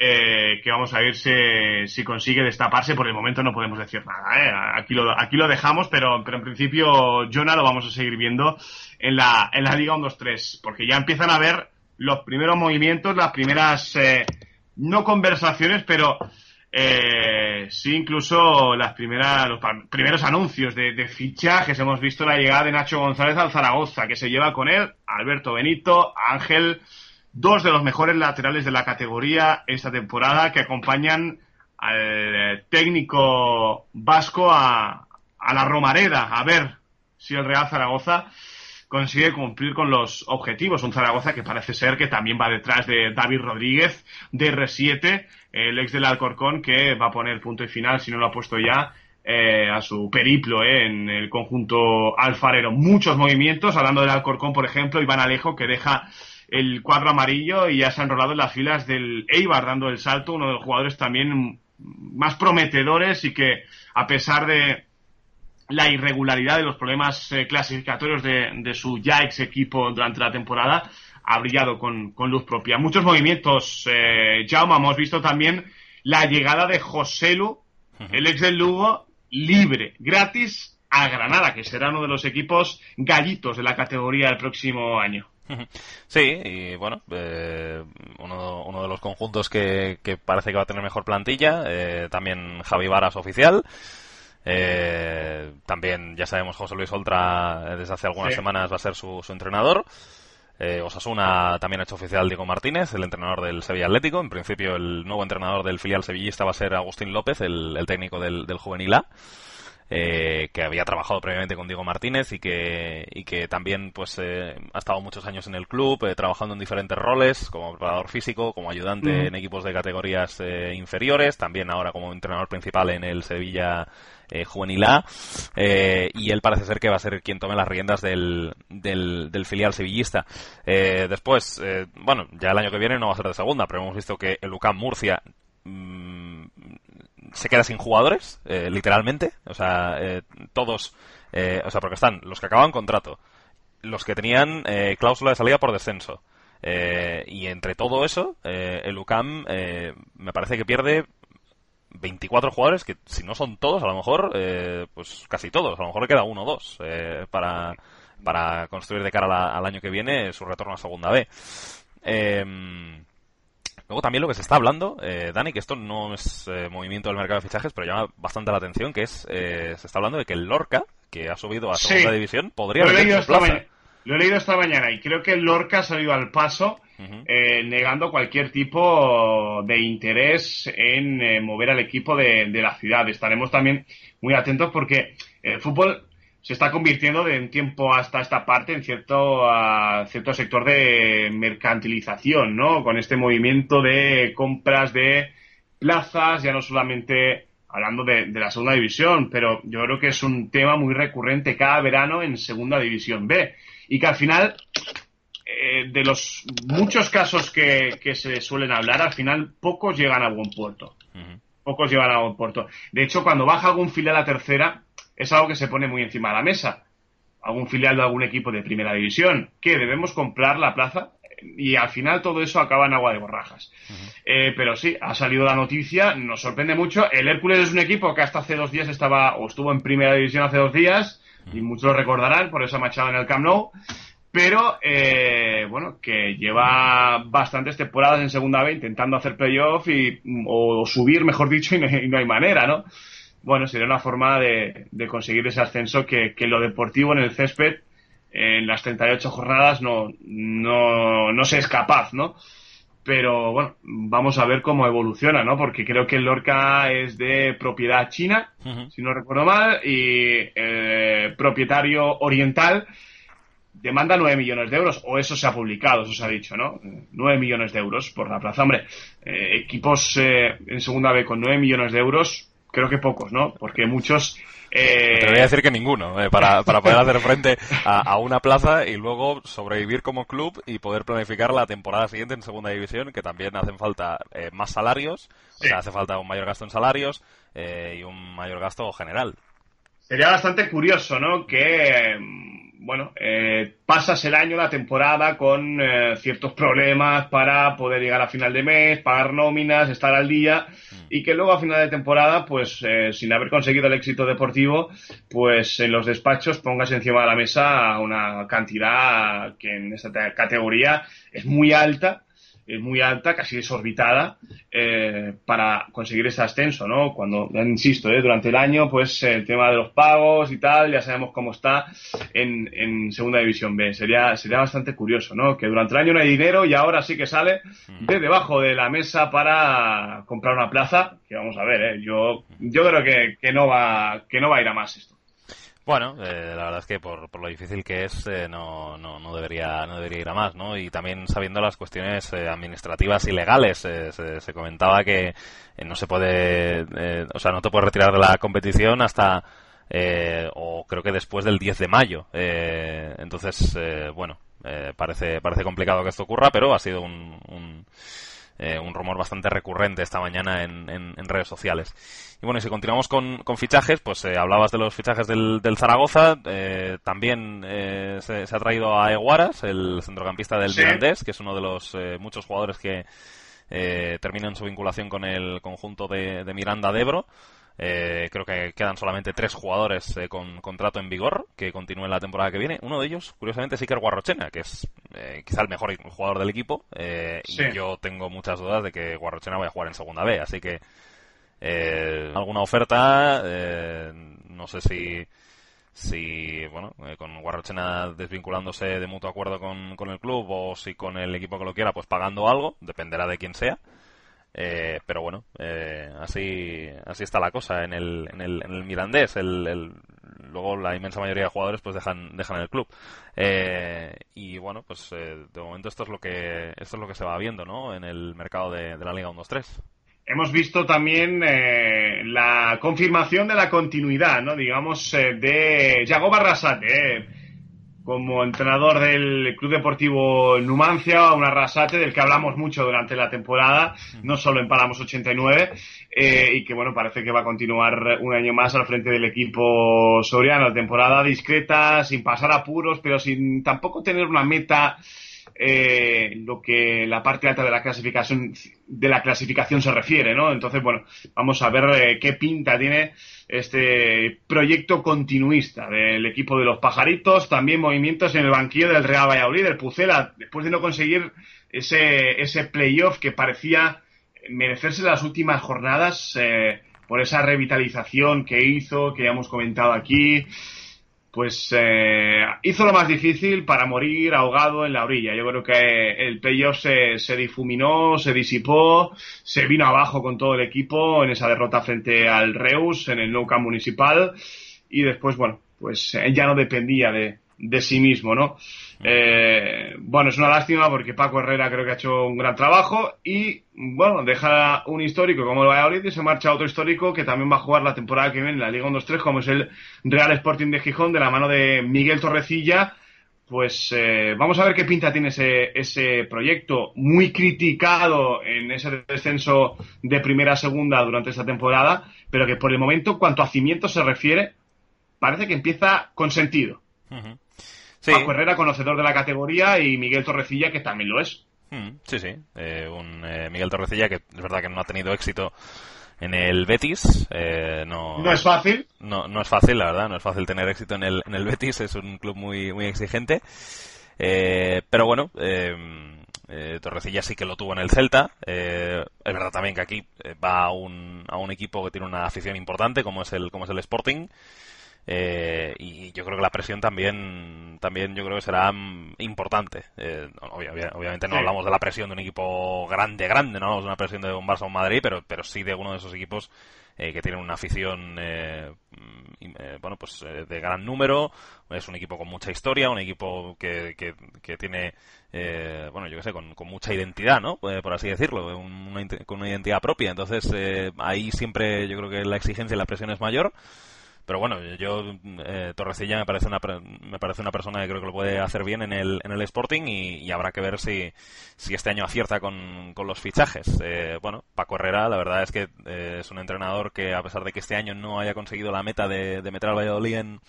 Eh, que vamos a ver si, consigue destaparse. Por el momento no podemos decir nada. ¿eh? Aquí, lo, aquí lo dejamos, pero, pero en principio Jonah lo vamos a seguir viendo en la, en la Liga 1-2-3, porque ya empiezan a ver los primeros movimientos, las primeras, eh, no conversaciones, pero eh, sí incluso las primeras, los primeros anuncios de, de, fichajes. Hemos visto la llegada de Nacho González al Zaragoza, que se lleva con él Alberto Benito, Ángel, dos de los mejores laterales de la categoría esta temporada, que acompañan al técnico vasco a, a la Romareda, a ver si el Real Zaragoza consigue cumplir con los objetivos. Un Zaragoza que parece ser que también va detrás de David Rodríguez, de R7, el ex del Alcorcón, que va a poner punto y final, si no lo ha puesto ya, eh, a su periplo eh, en el conjunto alfarero. Muchos movimientos, hablando del Alcorcón, por ejemplo, Iván Alejo, que deja el cuadro amarillo y ya se ha enrolado en las filas del Eibar, dando el salto, uno de los jugadores también más prometedores y que, a pesar de, la irregularidad de los problemas eh, clasificatorios de, su ya ex equipo durante la temporada ha brillado con, luz propia. Muchos movimientos, eh, Jaume, hemos visto también la llegada de Joselu, el ex del Lugo, libre, gratis a Granada, que será uno de los equipos gallitos de la categoría del próximo año. Sí, y bueno, eh, uno, uno, de los conjuntos que, que, parece que va a tener mejor plantilla, eh, también Javi Varas oficial. Eh, también, ya sabemos, José Luis Oltra eh, desde hace algunas semanas va a ser su, entrenador. Eh, Osasuna también ha hecho oficial Diego Martínez, el entrenador del Sevilla Atlético. En principio, el nuevo entrenador del filial sevillista va a ser Agustín López, el, técnico del, del Juvenil A. Eh, que había trabajado previamente con Diego Martínez y que, y que también pues eh, ha estado muchos años en el club, eh, trabajando en diferentes roles, como preparador físico, como ayudante en equipos de categorías inferiores, también ahora como entrenador principal en el Sevilla Juvenil A, y él parece ser que va a ser quien tome las riendas del, del, del filial sevillista. después, bueno, ya el año que viene no va a ser de segunda, pero hemos visto que el UCAM Murcia mm, se queda sin jugadores, eh, literalmente. O sea, eh, todos, eh, o sea, porque están los que acaban contrato, los que tenían cláusula de salida por descenso. y entre todo eso, el UCAM me parece que pierde 24 jugadores que si no son todos, a lo mejor, pues casi todos, a lo mejor le queda uno o dos para, para construir de cara al año que viene su retorno a segunda B. Em, luego también lo que se está hablando, eh, Dani, que esto no es eh, movimiento del mercado de fichajes, pero llama bastante la atención, que es, eh, se está hablando de que el Lorca, que ha subido a segunda división, podría he, leído esta lo he leído esta mañana y creo que el Lorca ha salido al paso negando cualquier tipo de interés en mover al equipo de, de, la ciudad. Estaremos también muy atentos porque el fútbol se está convirtiendo de un tiempo hasta esta parte en cierto, cierto sector de mercantilización, ¿no? Con este movimiento de compras de plazas, ya no solamente hablando de, la segunda división, pero yo creo que es un tema muy recurrente cada verano en segunda división B. Y que al final, eh, de los muchos casos que, que, se suelen hablar, al final pocos llegan a buen puerto. Pocos llegan a buen puerto. De hecho, cuando baja algún filial a la tercera, es algo que se pone muy encima de la mesa. Algún filial de algún equipo de primera división, que debemos comprar la plaza y al final todo eso acaba en agua de borrajas. Eh, pero sí, ha salido la noticia, nos sorprende mucho. El Hércules es un equipo que hasta hace dos días estaba o estuvo en primera división hace dos días, y muchos lo recordarán por esa machada en el Camp Nou. Pero, eh, bueno, que lleva bastantes temporadas en segunda B intentando hacer playoff y, o subir, mejor dicho, y no hay manera, ¿no? Bueno, sería una forma de, conseguir ese ascenso que, que, lo deportivo en el césped en las 38 jornadas no, no, no se es capaz, ¿no? Pero bueno, vamos a ver cómo evoluciona, ¿no? Porque creo que el Lorca es de propiedad china, si no recuerdo mal, y eh, propietario oriental demanda 9 millones de euros, o eso se ha publicado, eso se ha dicho, ¿no? 9 millones de euros por la plaza. Hombre, eh, equipos eh, en segunda B con 9 millones de euros, creo que pocos, ¿no? Porque muchos... Eh... Te voy a decir que ninguno, eh, para, para poder hacer frente a, una plaza y luego sobrevivir como club y poder planificar la temporada siguiente en segunda división, que también hacen falta eh, más salarios, o sea, hace falta un mayor gasto en salarios eh, y un mayor gasto general. Sería bastante curioso, ¿no? Que bueno, eh, pasas el año, la temporada con eh, ciertos problemas para poder llegar a final de mes, pagar nóminas, estar al día y que luego a final de temporada, pues eh, sin haber conseguido el éxito deportivo, pues en los despachos pongas encima de la mesa una cantidad que en esta categoría es muy alta muy alta, casi desorbitada, eh, para conseguir ese ascenso, ¿no? Cuando, insisto, ¿eh? durante el año, pues el tema de los pagos y tal, ya sabemos cómo está en, en Segunda División B. Sería, sería bastante curioso, ¿no? Que durante el año no hay dinero y ahora sí que sale de debajo de la mesa para comprar una plaza, que vamos a ver, ¿eh? Yo, yo creo que, que, no va, que no va a ir a más esto. Bueno, eh, la verdad es que por, por lo difícil que es, eh, no, no, no, debería, no debería ir a más, ¿no? Y también sabiendo las cuestiones eh, administrativas y legales, se, se, comentaba que no se puede, o sea, no te puedes retirar de la competición hasta, o creo que después del 10 de mayo. entonces, bueno, parece, parece complicado que esto ocurra, pero ha sido un, un eh, un rumor bastante recurrente esta mañana en, en, redes sociales. Y bueno, y si continuamos con, con fichajes, pues eh, hablabas de los fichajes del, del Zaragoza, eh, también se, ha traído a Eguaras, el centrocampista del Mirandés, que es uno de los muchos jugadores que terminan su vinculación con el conjunto de, de Miranda de Ebro. Eh, creo que quedan solamente tres jugadores eh, con contrato en vigor que continúen la temporada que viene. Uno de ellos, curiosamente, es Iker Guarrochena, que es eh, quizá el mejor jugador del equipo. Y yo tengo muchas dudas de que Guarrochena vaya a jugar en segunda B. Así que alguna oferta, no sé si si, bueno, con Guarrochena desvinculándose de mutuo acuerdo con, con el club o si con el equipo que lo quiera, pues pagando algo, dependerá de quién sea. Eh, pero bueno, eh, así, así está la cosa en el, en el, en el Mirandés. El, luego la inmensa mayoría de jugadores pues dejan, dejan el club. Eh, y bueno, pues de momento esto es lo que esto es lo que se va viendo ¿no? en el mercado de, la Liga 1-2-3. Hemos visto también la confirmación de la continuidad, ¿no? digamos, de Yago Barrasate como entrenador del Club Deportivo Numancia, un arrasate del que hablamos mucho durante la temporada, no solo en Palamos 89, eh, y que bueno, parece que va a continuar un año más al frente del equipo soriano. Temporada discreta, sin pasar apuros, pero sin tampoco tener una meta eh, lo que la parte alta de la clasificación de la clasificación se refiere, ¿no? Entonces, bueno, vamos a ver eh, qué pinta tiene este proyecto continuista del equipo de los pajaritos, también movimientos en el banquillo del Real Valladolid, del Pucela, después de no conseguir ese, ese playoff que parecía merecerse las últimas jornadas eh, por esa revitalización que hizo, que ya hemos comentado aquí pues eh, hizo lo más difícil para morir ahogado en la orilla. Yo creo que el playoff se, se difuminó, se disipó, se vino abajo con todo el equipo en esa derrota frente al Reus en el Nou Municipal y después, bueno, pues ya no dependía de, de sí mismo, ¿no? Eh, bueno, es una lástima porque Paco Herrera creo que ha hecho un gran trabajo y, bueno, deja un histórico como el Valladolid y se marcha otro histórico que también va a jugar la temporada que viene en la Liga 1-2-3 como es el Real Sporting de Gijón de la mano de Miguel Torrecilla. Pues eh, vamos a ver qué pinta tiene ese, ese proyecto muy criticado en ese descenso de primera a segunda durante esta temporada, pero que por el momento, cuanto a cimientos se refiere, parece que empieza con sentido. Paco Herrera, conocedor de la categoría, y Miguel Torrecilla, que también lo es. Mm, sí, sí. Eh, un eh, Miguel Torrecilla que es verdad que no ha tenido éxito en el Betis. Eh, no, no es fácil. No, no es fácil, la verdad. No es fácil tener éxito en el, en el Betis. Es un club muy, muy exigente. pero bueno, Torrecilla sí que lo tuvo en el Celta. es verdad también que aquí va a un, a un equipo que tiene una afición importante, como es el, como es el Sporting. Eh, y yo creo que la presión también, también yo creo que será importante. Eh, obviamente no hablamos de la presión de un equipo grande, grande, no hablamos de una presión de un Barça o un Madrid, pero, pero sí de uno de esos equipos eh, que tienen una afición, mm, bueno, pues de gran número. Es un equipo con mucha historia, un equipo que, que, tiene, bueno, yo qué sé, con, con, mucha identidad, ¿no? por así decirlo, con una identidad propia. Entonces, ahí siempre yo creo que la exigencia y la presión es mayor. Pero bueno, yo, eh, Torrecilla me parece, una, me parece una persona que creo que lo puede hacer bien en el, en el Sporting y, habrá que ver si, si este año acierta con, con los fichajes. Eh, bueno, Paco Herrera, la verdad es que eh, es un entrenador que a pesar de que este año no haya conseguido la meta de, de meter al Valladolid en,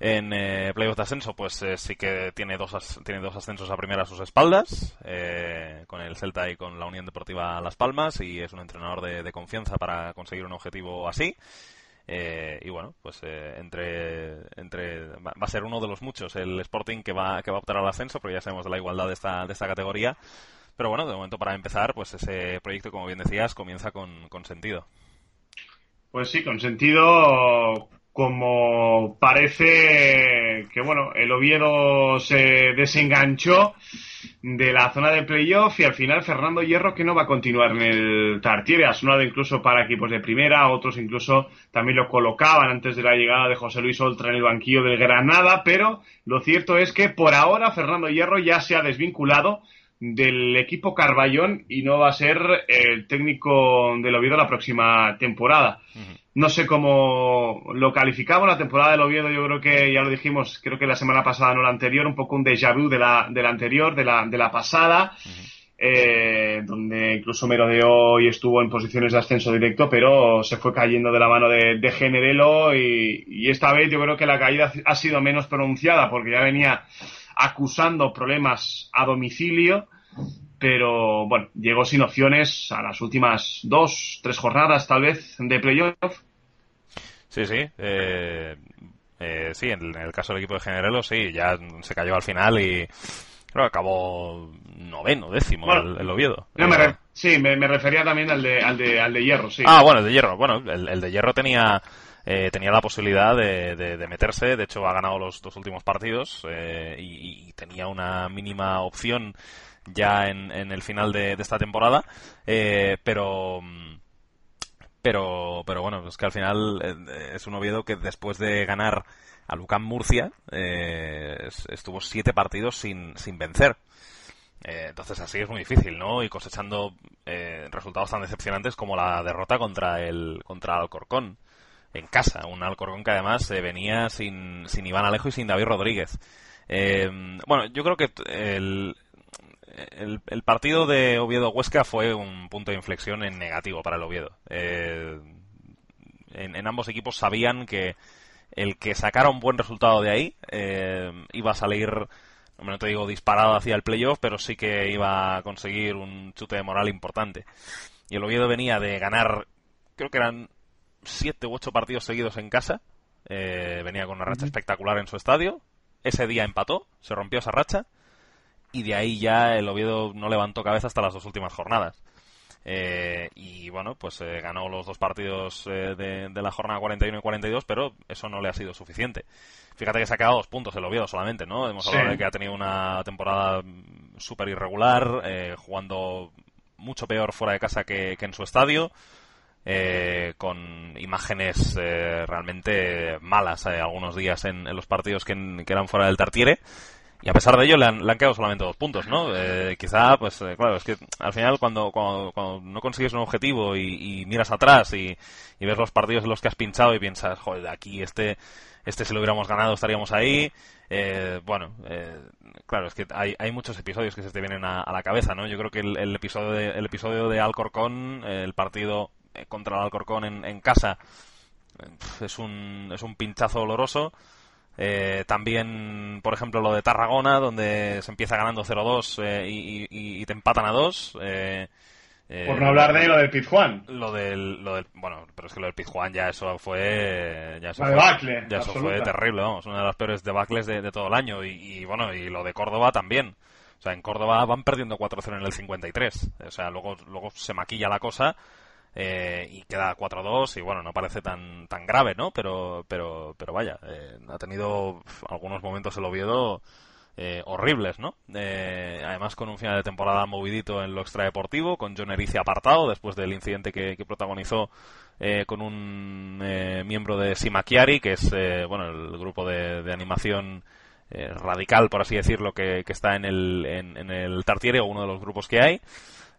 en eh, playoff de ascenso, pues eh, sí que tiene dos, tiene dos ascensos a primera a sus espaldas, eh, con el Celta y con la Unión Deportiva Las Palmas, y es un entrenador de confianza para conseguir un objetivo así. Eh, y bueno, pues eh, entre, entre va a ser uno de los muchos el Sporting que va, que va a optar al ascenso, porque ya sabemos de la igualdad de esta, de esta categoría. Pero bueno, de momento para empezar, pues ese proyecto, como bien decías, comienza con, con sentido. Pues sí, con sentido como parece que bueno, el Oviedo se desenganchó de la zona de playoff y al final Fernando Hierro que no va a continuar en el Tartiere, sonado incluso para equipos de primera, otros incluso también lo colocaban antes de la llegada de José Luis Oltra en el banquillo del Granada, pero lo cierto es que por ahora Fernando Hierro ya se ha desvinculado del equipo Carballón y no va a ser el técnico del Oviedo la próxima temporada. No sé cómo lo calificamos la temporada del Oviedo, yo creo que ya lo dijimos, creo que la semana pasada, no la anterior, un poco un déjà vu de la, de la anterior, de la, de la pasada, eh, donde incluso merodeó y estuvo en posiciones de ascenso directo, pero se fue cayendo de la mano de, de Generelo y, y esta vez yo creo que la caída ha sido menos pronunciada porque ya venía acusando problemas a domicilio pero bueno, llegó sin opciones a las últimas dos, tres jornadas tal vez de playoff. Sí, sí. Eh, eh, sí, en el caso del equipo de Generelo, sí, ya se cayó al final y creo que acabó noveno, décimo el, Oviedo. Eh, sí, me, refería también al de, al, de, al de Hierro, sí. Ah, bueno, el de Hierro. Bueno, el, de Hierro tenía... tenía la posibilidad de, de, meterse, de hecho ha ganado los dos últimos partidos y, y, tenía una mínima opción ya en, en el final de, esta temporada, eh, pero pero pero bueno, es que al final eh, es un Oviedo que después de ganar a Lucán Murcia eh, estuvo siete partidos sin, sin vencer. entonces así es muy difícil, ¿no? Y cosechando resultados tan decepcionantes como la derrota contra el contra Alcorcón en casa, un Alcorcón que además venía sin, sin Iván Alejo y sin David Rodríguez. bueno, yo creo que el, el, partido de Oviedo-Huesca fue un punto de inflexión en negativo para el Oviedo. Eh, en, ambos equipos sabían que Y de que en. Eh, en ahí ya el Oviedo no levantó cabeza hasta las dos últimas jornadas. Eh, y bueno, pues eh, ganó los dos partidos de, de, la jornada 41 y 42, pero eso no le ha sido suficiente. Fíjate que se ha quedado dos puntos el Oviedo solamente, ¿no? Hemos hablado de que ha tenido una temporada súper irregular, eh, jugando mucho peor fuera de casa que, en su estadio, eh, con imágenes eh, realmente malas algunos días en, los partidos que, eran fuera del Tartiere. Y a pesar de ello le han, quedado solamente dos puntos, ¿no? quizá, pues claro, es que al final cuando, cuando, no consigues un objetivo y, miras atrás y, y, ves los partidos en los que has pinchado y piensas, joder, aquí este este si lo hubiéramos ganado estaríamos ahí. Eh, bueno, eh, claro, es que hay, hay muchos episodios que se te vienen a, la cabeza, ¿no? Yo creo que el, episodio, de, el episodio de Alcorcón, el partido eh, contra el Alcorcón en, en casa, es un, es un pinchazo doloroso. También, por ejemplo, lo de Tarragona, donde se empieza ganando 0-2 y, y, te empatan a 2. Eh, Por no hablar de lo del Pizjuán. Lo del, lo del, bueno, pero es que lo del Pizjuán ya eso fue, ya eso, fue, ya eso fue terrible, vamos, una de las peores debacles de, de todo el año y, bueno, y lo de Córdoba también. O sea, en Córdoba van perdiendo 4-0 en el 53. O sea, luego, luego se maquilla la cosa eh, y queda 4-2 y bueno, no parece tan, tan grave, ¿no? Pero, pero, pero vaya, eh, ha tenido algunos momentos el Oviedo eh, horribles, ¿no? Eh, además con un final de temporada movidito en lo extradeportivo, con John Erice apartado después del incidente que, protagonizó eh, con un miembro de Simakiari, que es bueno el grupo de, animación radical, por así decirlo, que, está en el, en, el Tartiere, o uno de los grupos que hay.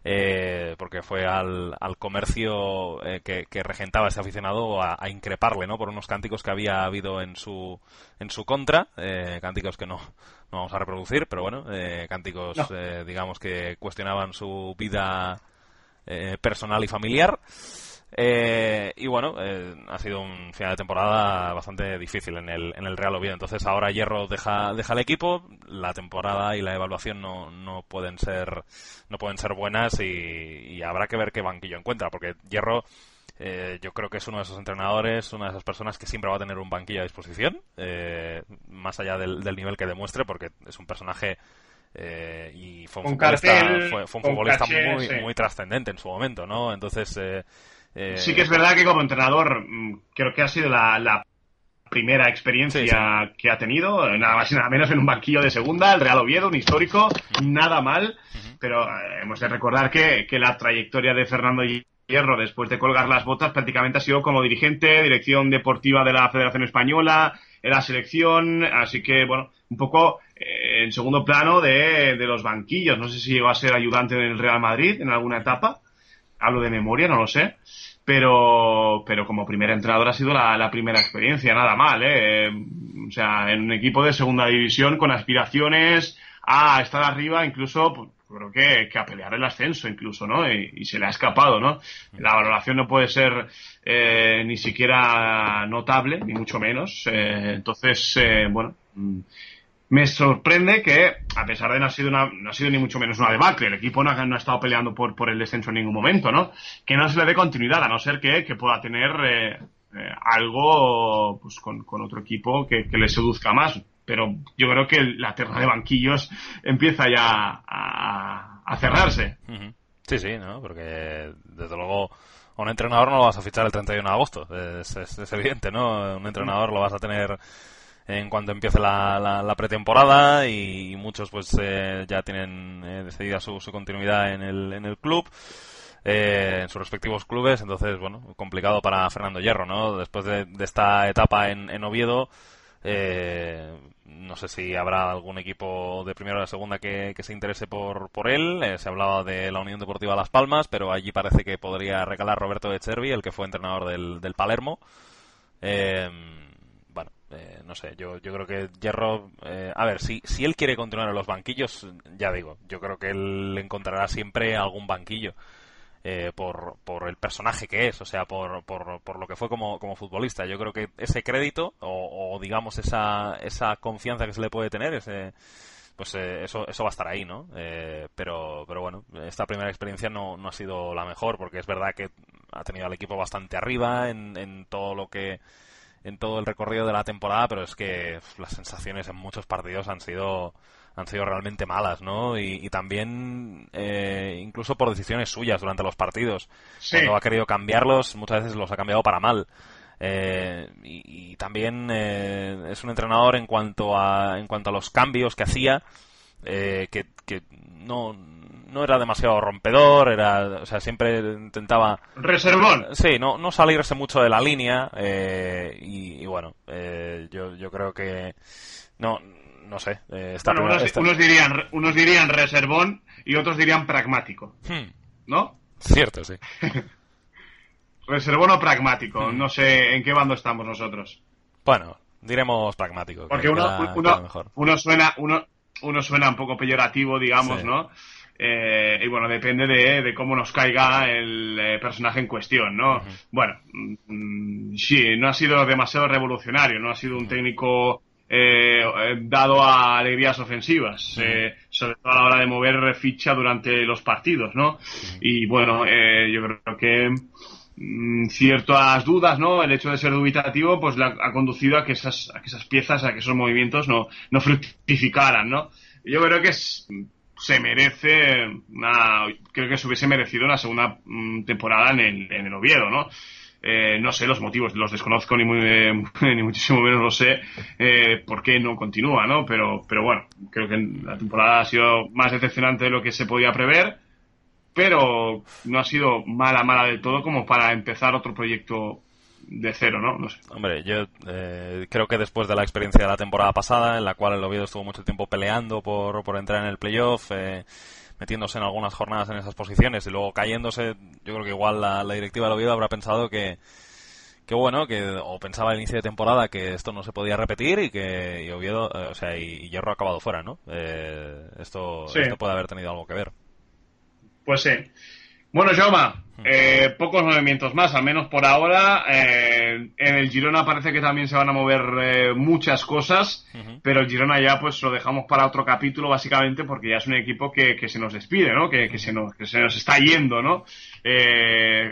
Eh, porque fue al, al comercio eh, que, regentaba ese aficionado a, increparle, ¿no? Por unos cánticos que había habido en su, en su contra, eh, cánticos que no, no vamos a reproducir, pero bueno, cánticos, digamos, que cuestionaban su vida personal y familiar. Eh, y bueno, eh, ha sido un final de temporada bastante difícil en el, en el Real Oviedo. Entonces ahora Hierro deja, deja el equipo, la temporada y la evaluación no, no pueden ser no pueden ser buenas y, habrá que ver qué banquillo encuentra, porque Hierro eh, yo creo que es uno de esos entrenadores, una de esas personas que siempre va a tener un banquillo a disposición, más allá del, nivel que demuestre, porque es un personaje y fue un, futbolista, fue, un futbolista muy, muy trascendente en su momento, ¿no? Entonces, eh, sí que es verdad que como entrenador mm, creo que ha sido la, primera experiencia que ha tenido, nada más y nada menos en un banquillo de segunda, el Real Oviedo, un histórico, nada mal, pero eh, hemos de recordar que, la trayectoria de Fernando Hierro después de colgar las botas prácticamente ha sido como dirigente, dirección deportiva de la Federación Española, en la selección, así que bueno, un poco eh, en segundo plano de, de los banquillos, no sé si llegó a ser ayudante del Real Madrid en alguna etapa, hablo de memoria, no lo sé pero, pero como primer entrenador ha sido la, primera experiencia, nada mal, ¿eh? O sea, en un equipo de segunda división con aspiraciones a estar arriba, incluso, pues, creo que, que, a pelear el ascenso, incluso, ¿no? Y, se le ha escapado, ¿no? La valoración no puede ser eh, ni siquiera notable, ni mucho menos. Eh, entonces, eh, bueno, mm, me sorprende que, a pesar de no ha sido una, no ha sido ni mucho menos una debacle, el equipo no ha, estado peleando por, por el descenso en ningún momento, ¿no? Que no se le dé continuidad, a no ser que, pueda tener eh, eh, algo pues con, otro equipo que, le seduzca más. Pero yo creo que la terna de banquillos empieza ya a, a cerrarse. Sí, sí, ¿no? Porque desde luego un entrenador no lo vas a fichar el 31 de agosto, es, es, es evidente, ¿no? Un entrenador lo vas a tener en cuanto empiece la, la, pretemporada y, muchos pues eh, ya tienen eh, decidida su, su, continuidad en el, en el club. Eh, en sus respectivos clubes, entonces, bueno, complicado para Fernando Hierro, ¿no? Después de, esta etapa en, en Oviedo, no sé si habrá algún equipo de primera o de segunda que, se interese por, por él. se hablaba de la Unión Deportiva Las Palmas, pero allí parece que podría recalar Roberto de Chervi, el que fue entrenador del, del Palermo. Eh, eh, no sé, yo, yo creo que Hierro, eh, a ver, si, si él quiere continuar en los banquillos, ya digo, yo creo que él encontrará siempre algún banquillo. Eh, por, por el personaje que es, o sea, por, por, por lo que fue como, como futbolista. Yo creo que ese crédito, o, digamos esa, esa confianza que se le puede tener, ese, pues eh, eso, eso va a estar ahí, ¿no? Eh, pero, pero bueno, esta primera experiencia no, no ha sido la mejor, porque es verdad que ha tenido al equipo bastante arriba en, en todo lo que en todo el recorrido de la temporada, pero es que las sensaciones en muchos partidos han sido han sido realmente malas, ¿no? Y, también eh, incluso por decisiones suyas durante los partidos. Cuando ha querido cambiarlos, muchas veces los ha cambiado para mal. Eh, y, también eh, es un entrenador en cuanto a en cuanto a los cambios que hacía que, que no, no era demasiado rompedor, era, o sea, siempre intentaba... Reservón. Sí, no, no salirse mucho de la línea y, bueno, yo, yo creo que no, no sé. Eh, unos, dirían, unos dirían reservón y otros dirían pragmático. Hmm. ¿No? Cierto, sí. reservón o pragmático. Hmm. No sé en qué bando estamos nosotros. Bueno, diremos pragmático. Porque uno, uno, suena, uno, uno suena un poco peyorativo, digamos, ¿no? Eh, y bueno, depende de, cómo nos caiga el eh, personaje en cuestión, ¿no? Bueno, mm, sí, no ha sido demasiado revolucionario, no ha sido un técnico eh, dado a alegrías ofensivas, sobre todo a la hora de mover ficha durante los partidos, ¿no? Y bueno, eh, yo creo que mm, ciertas dudas, ¿no? El hecho de ser dubitativo, pues la, ha conducido a que esas, a que esas piezas, a que esos movimientos no, no fructificaran, ¿no? Yo creo que se merece una, creo que se hubiese merecido una segunda mm, temporada en el, en el Oviedo, ¿no? Eh, no sé los motivos, los desconozco ni, muy, ni muchísimo menos lo sé eh, por qué no continúa, ¿no? Pero, pero bueno, creo que la temporada ha sido más decepcionante de lo que se podía prever, pero no ha sido mala, mala del todo como para empezar otro proyecto de cero, ¿no? No sé. Hombre, yo eh, creo que después de la experiencia de la temporada pasada, en la cual el Oviedo estuvo mucho tiempo peleando por, por entrar en el playoff, eh, metiéndose en algunas jornadas en esas posiciones y luego cayéndose, yo creo que igual la, directiva del Oviedo habrá pensado que, que bueno, que o pensaba al inicio de temporada que esto no se podía repetir y que y Oviedo, eh, o sea, y, Hierro ha acabado fuera, ¿no? Eh, esto, esto puede haber tenido algo que ver. Pues sí. Bueno, Joma, eh, pocos movimientos más, al menos por ahora. Eh, en el Girona parece que también se van a mover eh, muchas cosas, pero el Girona ya pues lo dejamos para otro capítulo básicamente porque ya es un equipo que, que se nos despide, ¿no? Que, que, se nos, que se nos está yendo, ¿no?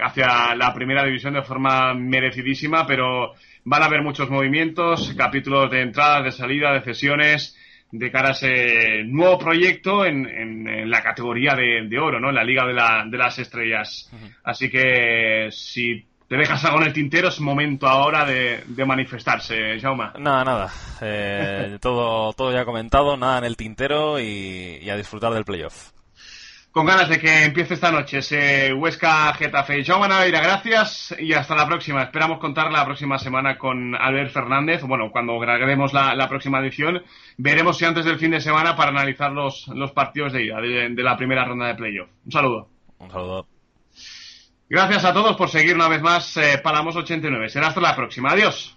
hacia la primera división de forma merecidísima, pero van a haber muchos movimientos, capítulos de entrada, de salida, de cesiones de cara a ese nuevo proyecto en, en, la categoría de, oro, ¿no? En la Liga de, la, de las Estrellas. Así que si te dejas algo en el tintero, es momento ahora de, de manifestarse, Jauma. Nada, nada. Eh, todo, todo ya comentado, nada en el tintero y, y a disfrutar del playoff con ganas de que empiece esta noche ese Huesca Getafe. Joan Naveira, gracias y hasta la próxima. Esperamos contar la próxima semana con Albert Fernández. Bueno, cuando grabemos la, la próxima edición, veremos si antes del fin de semana para analizar los, los partidos de ida de, la primera ronda de playoff. Un saludo. Un saludo. Gracias a todos por seguir una vez más eh, Palamos 89. Será hasta la próxima. Adiós.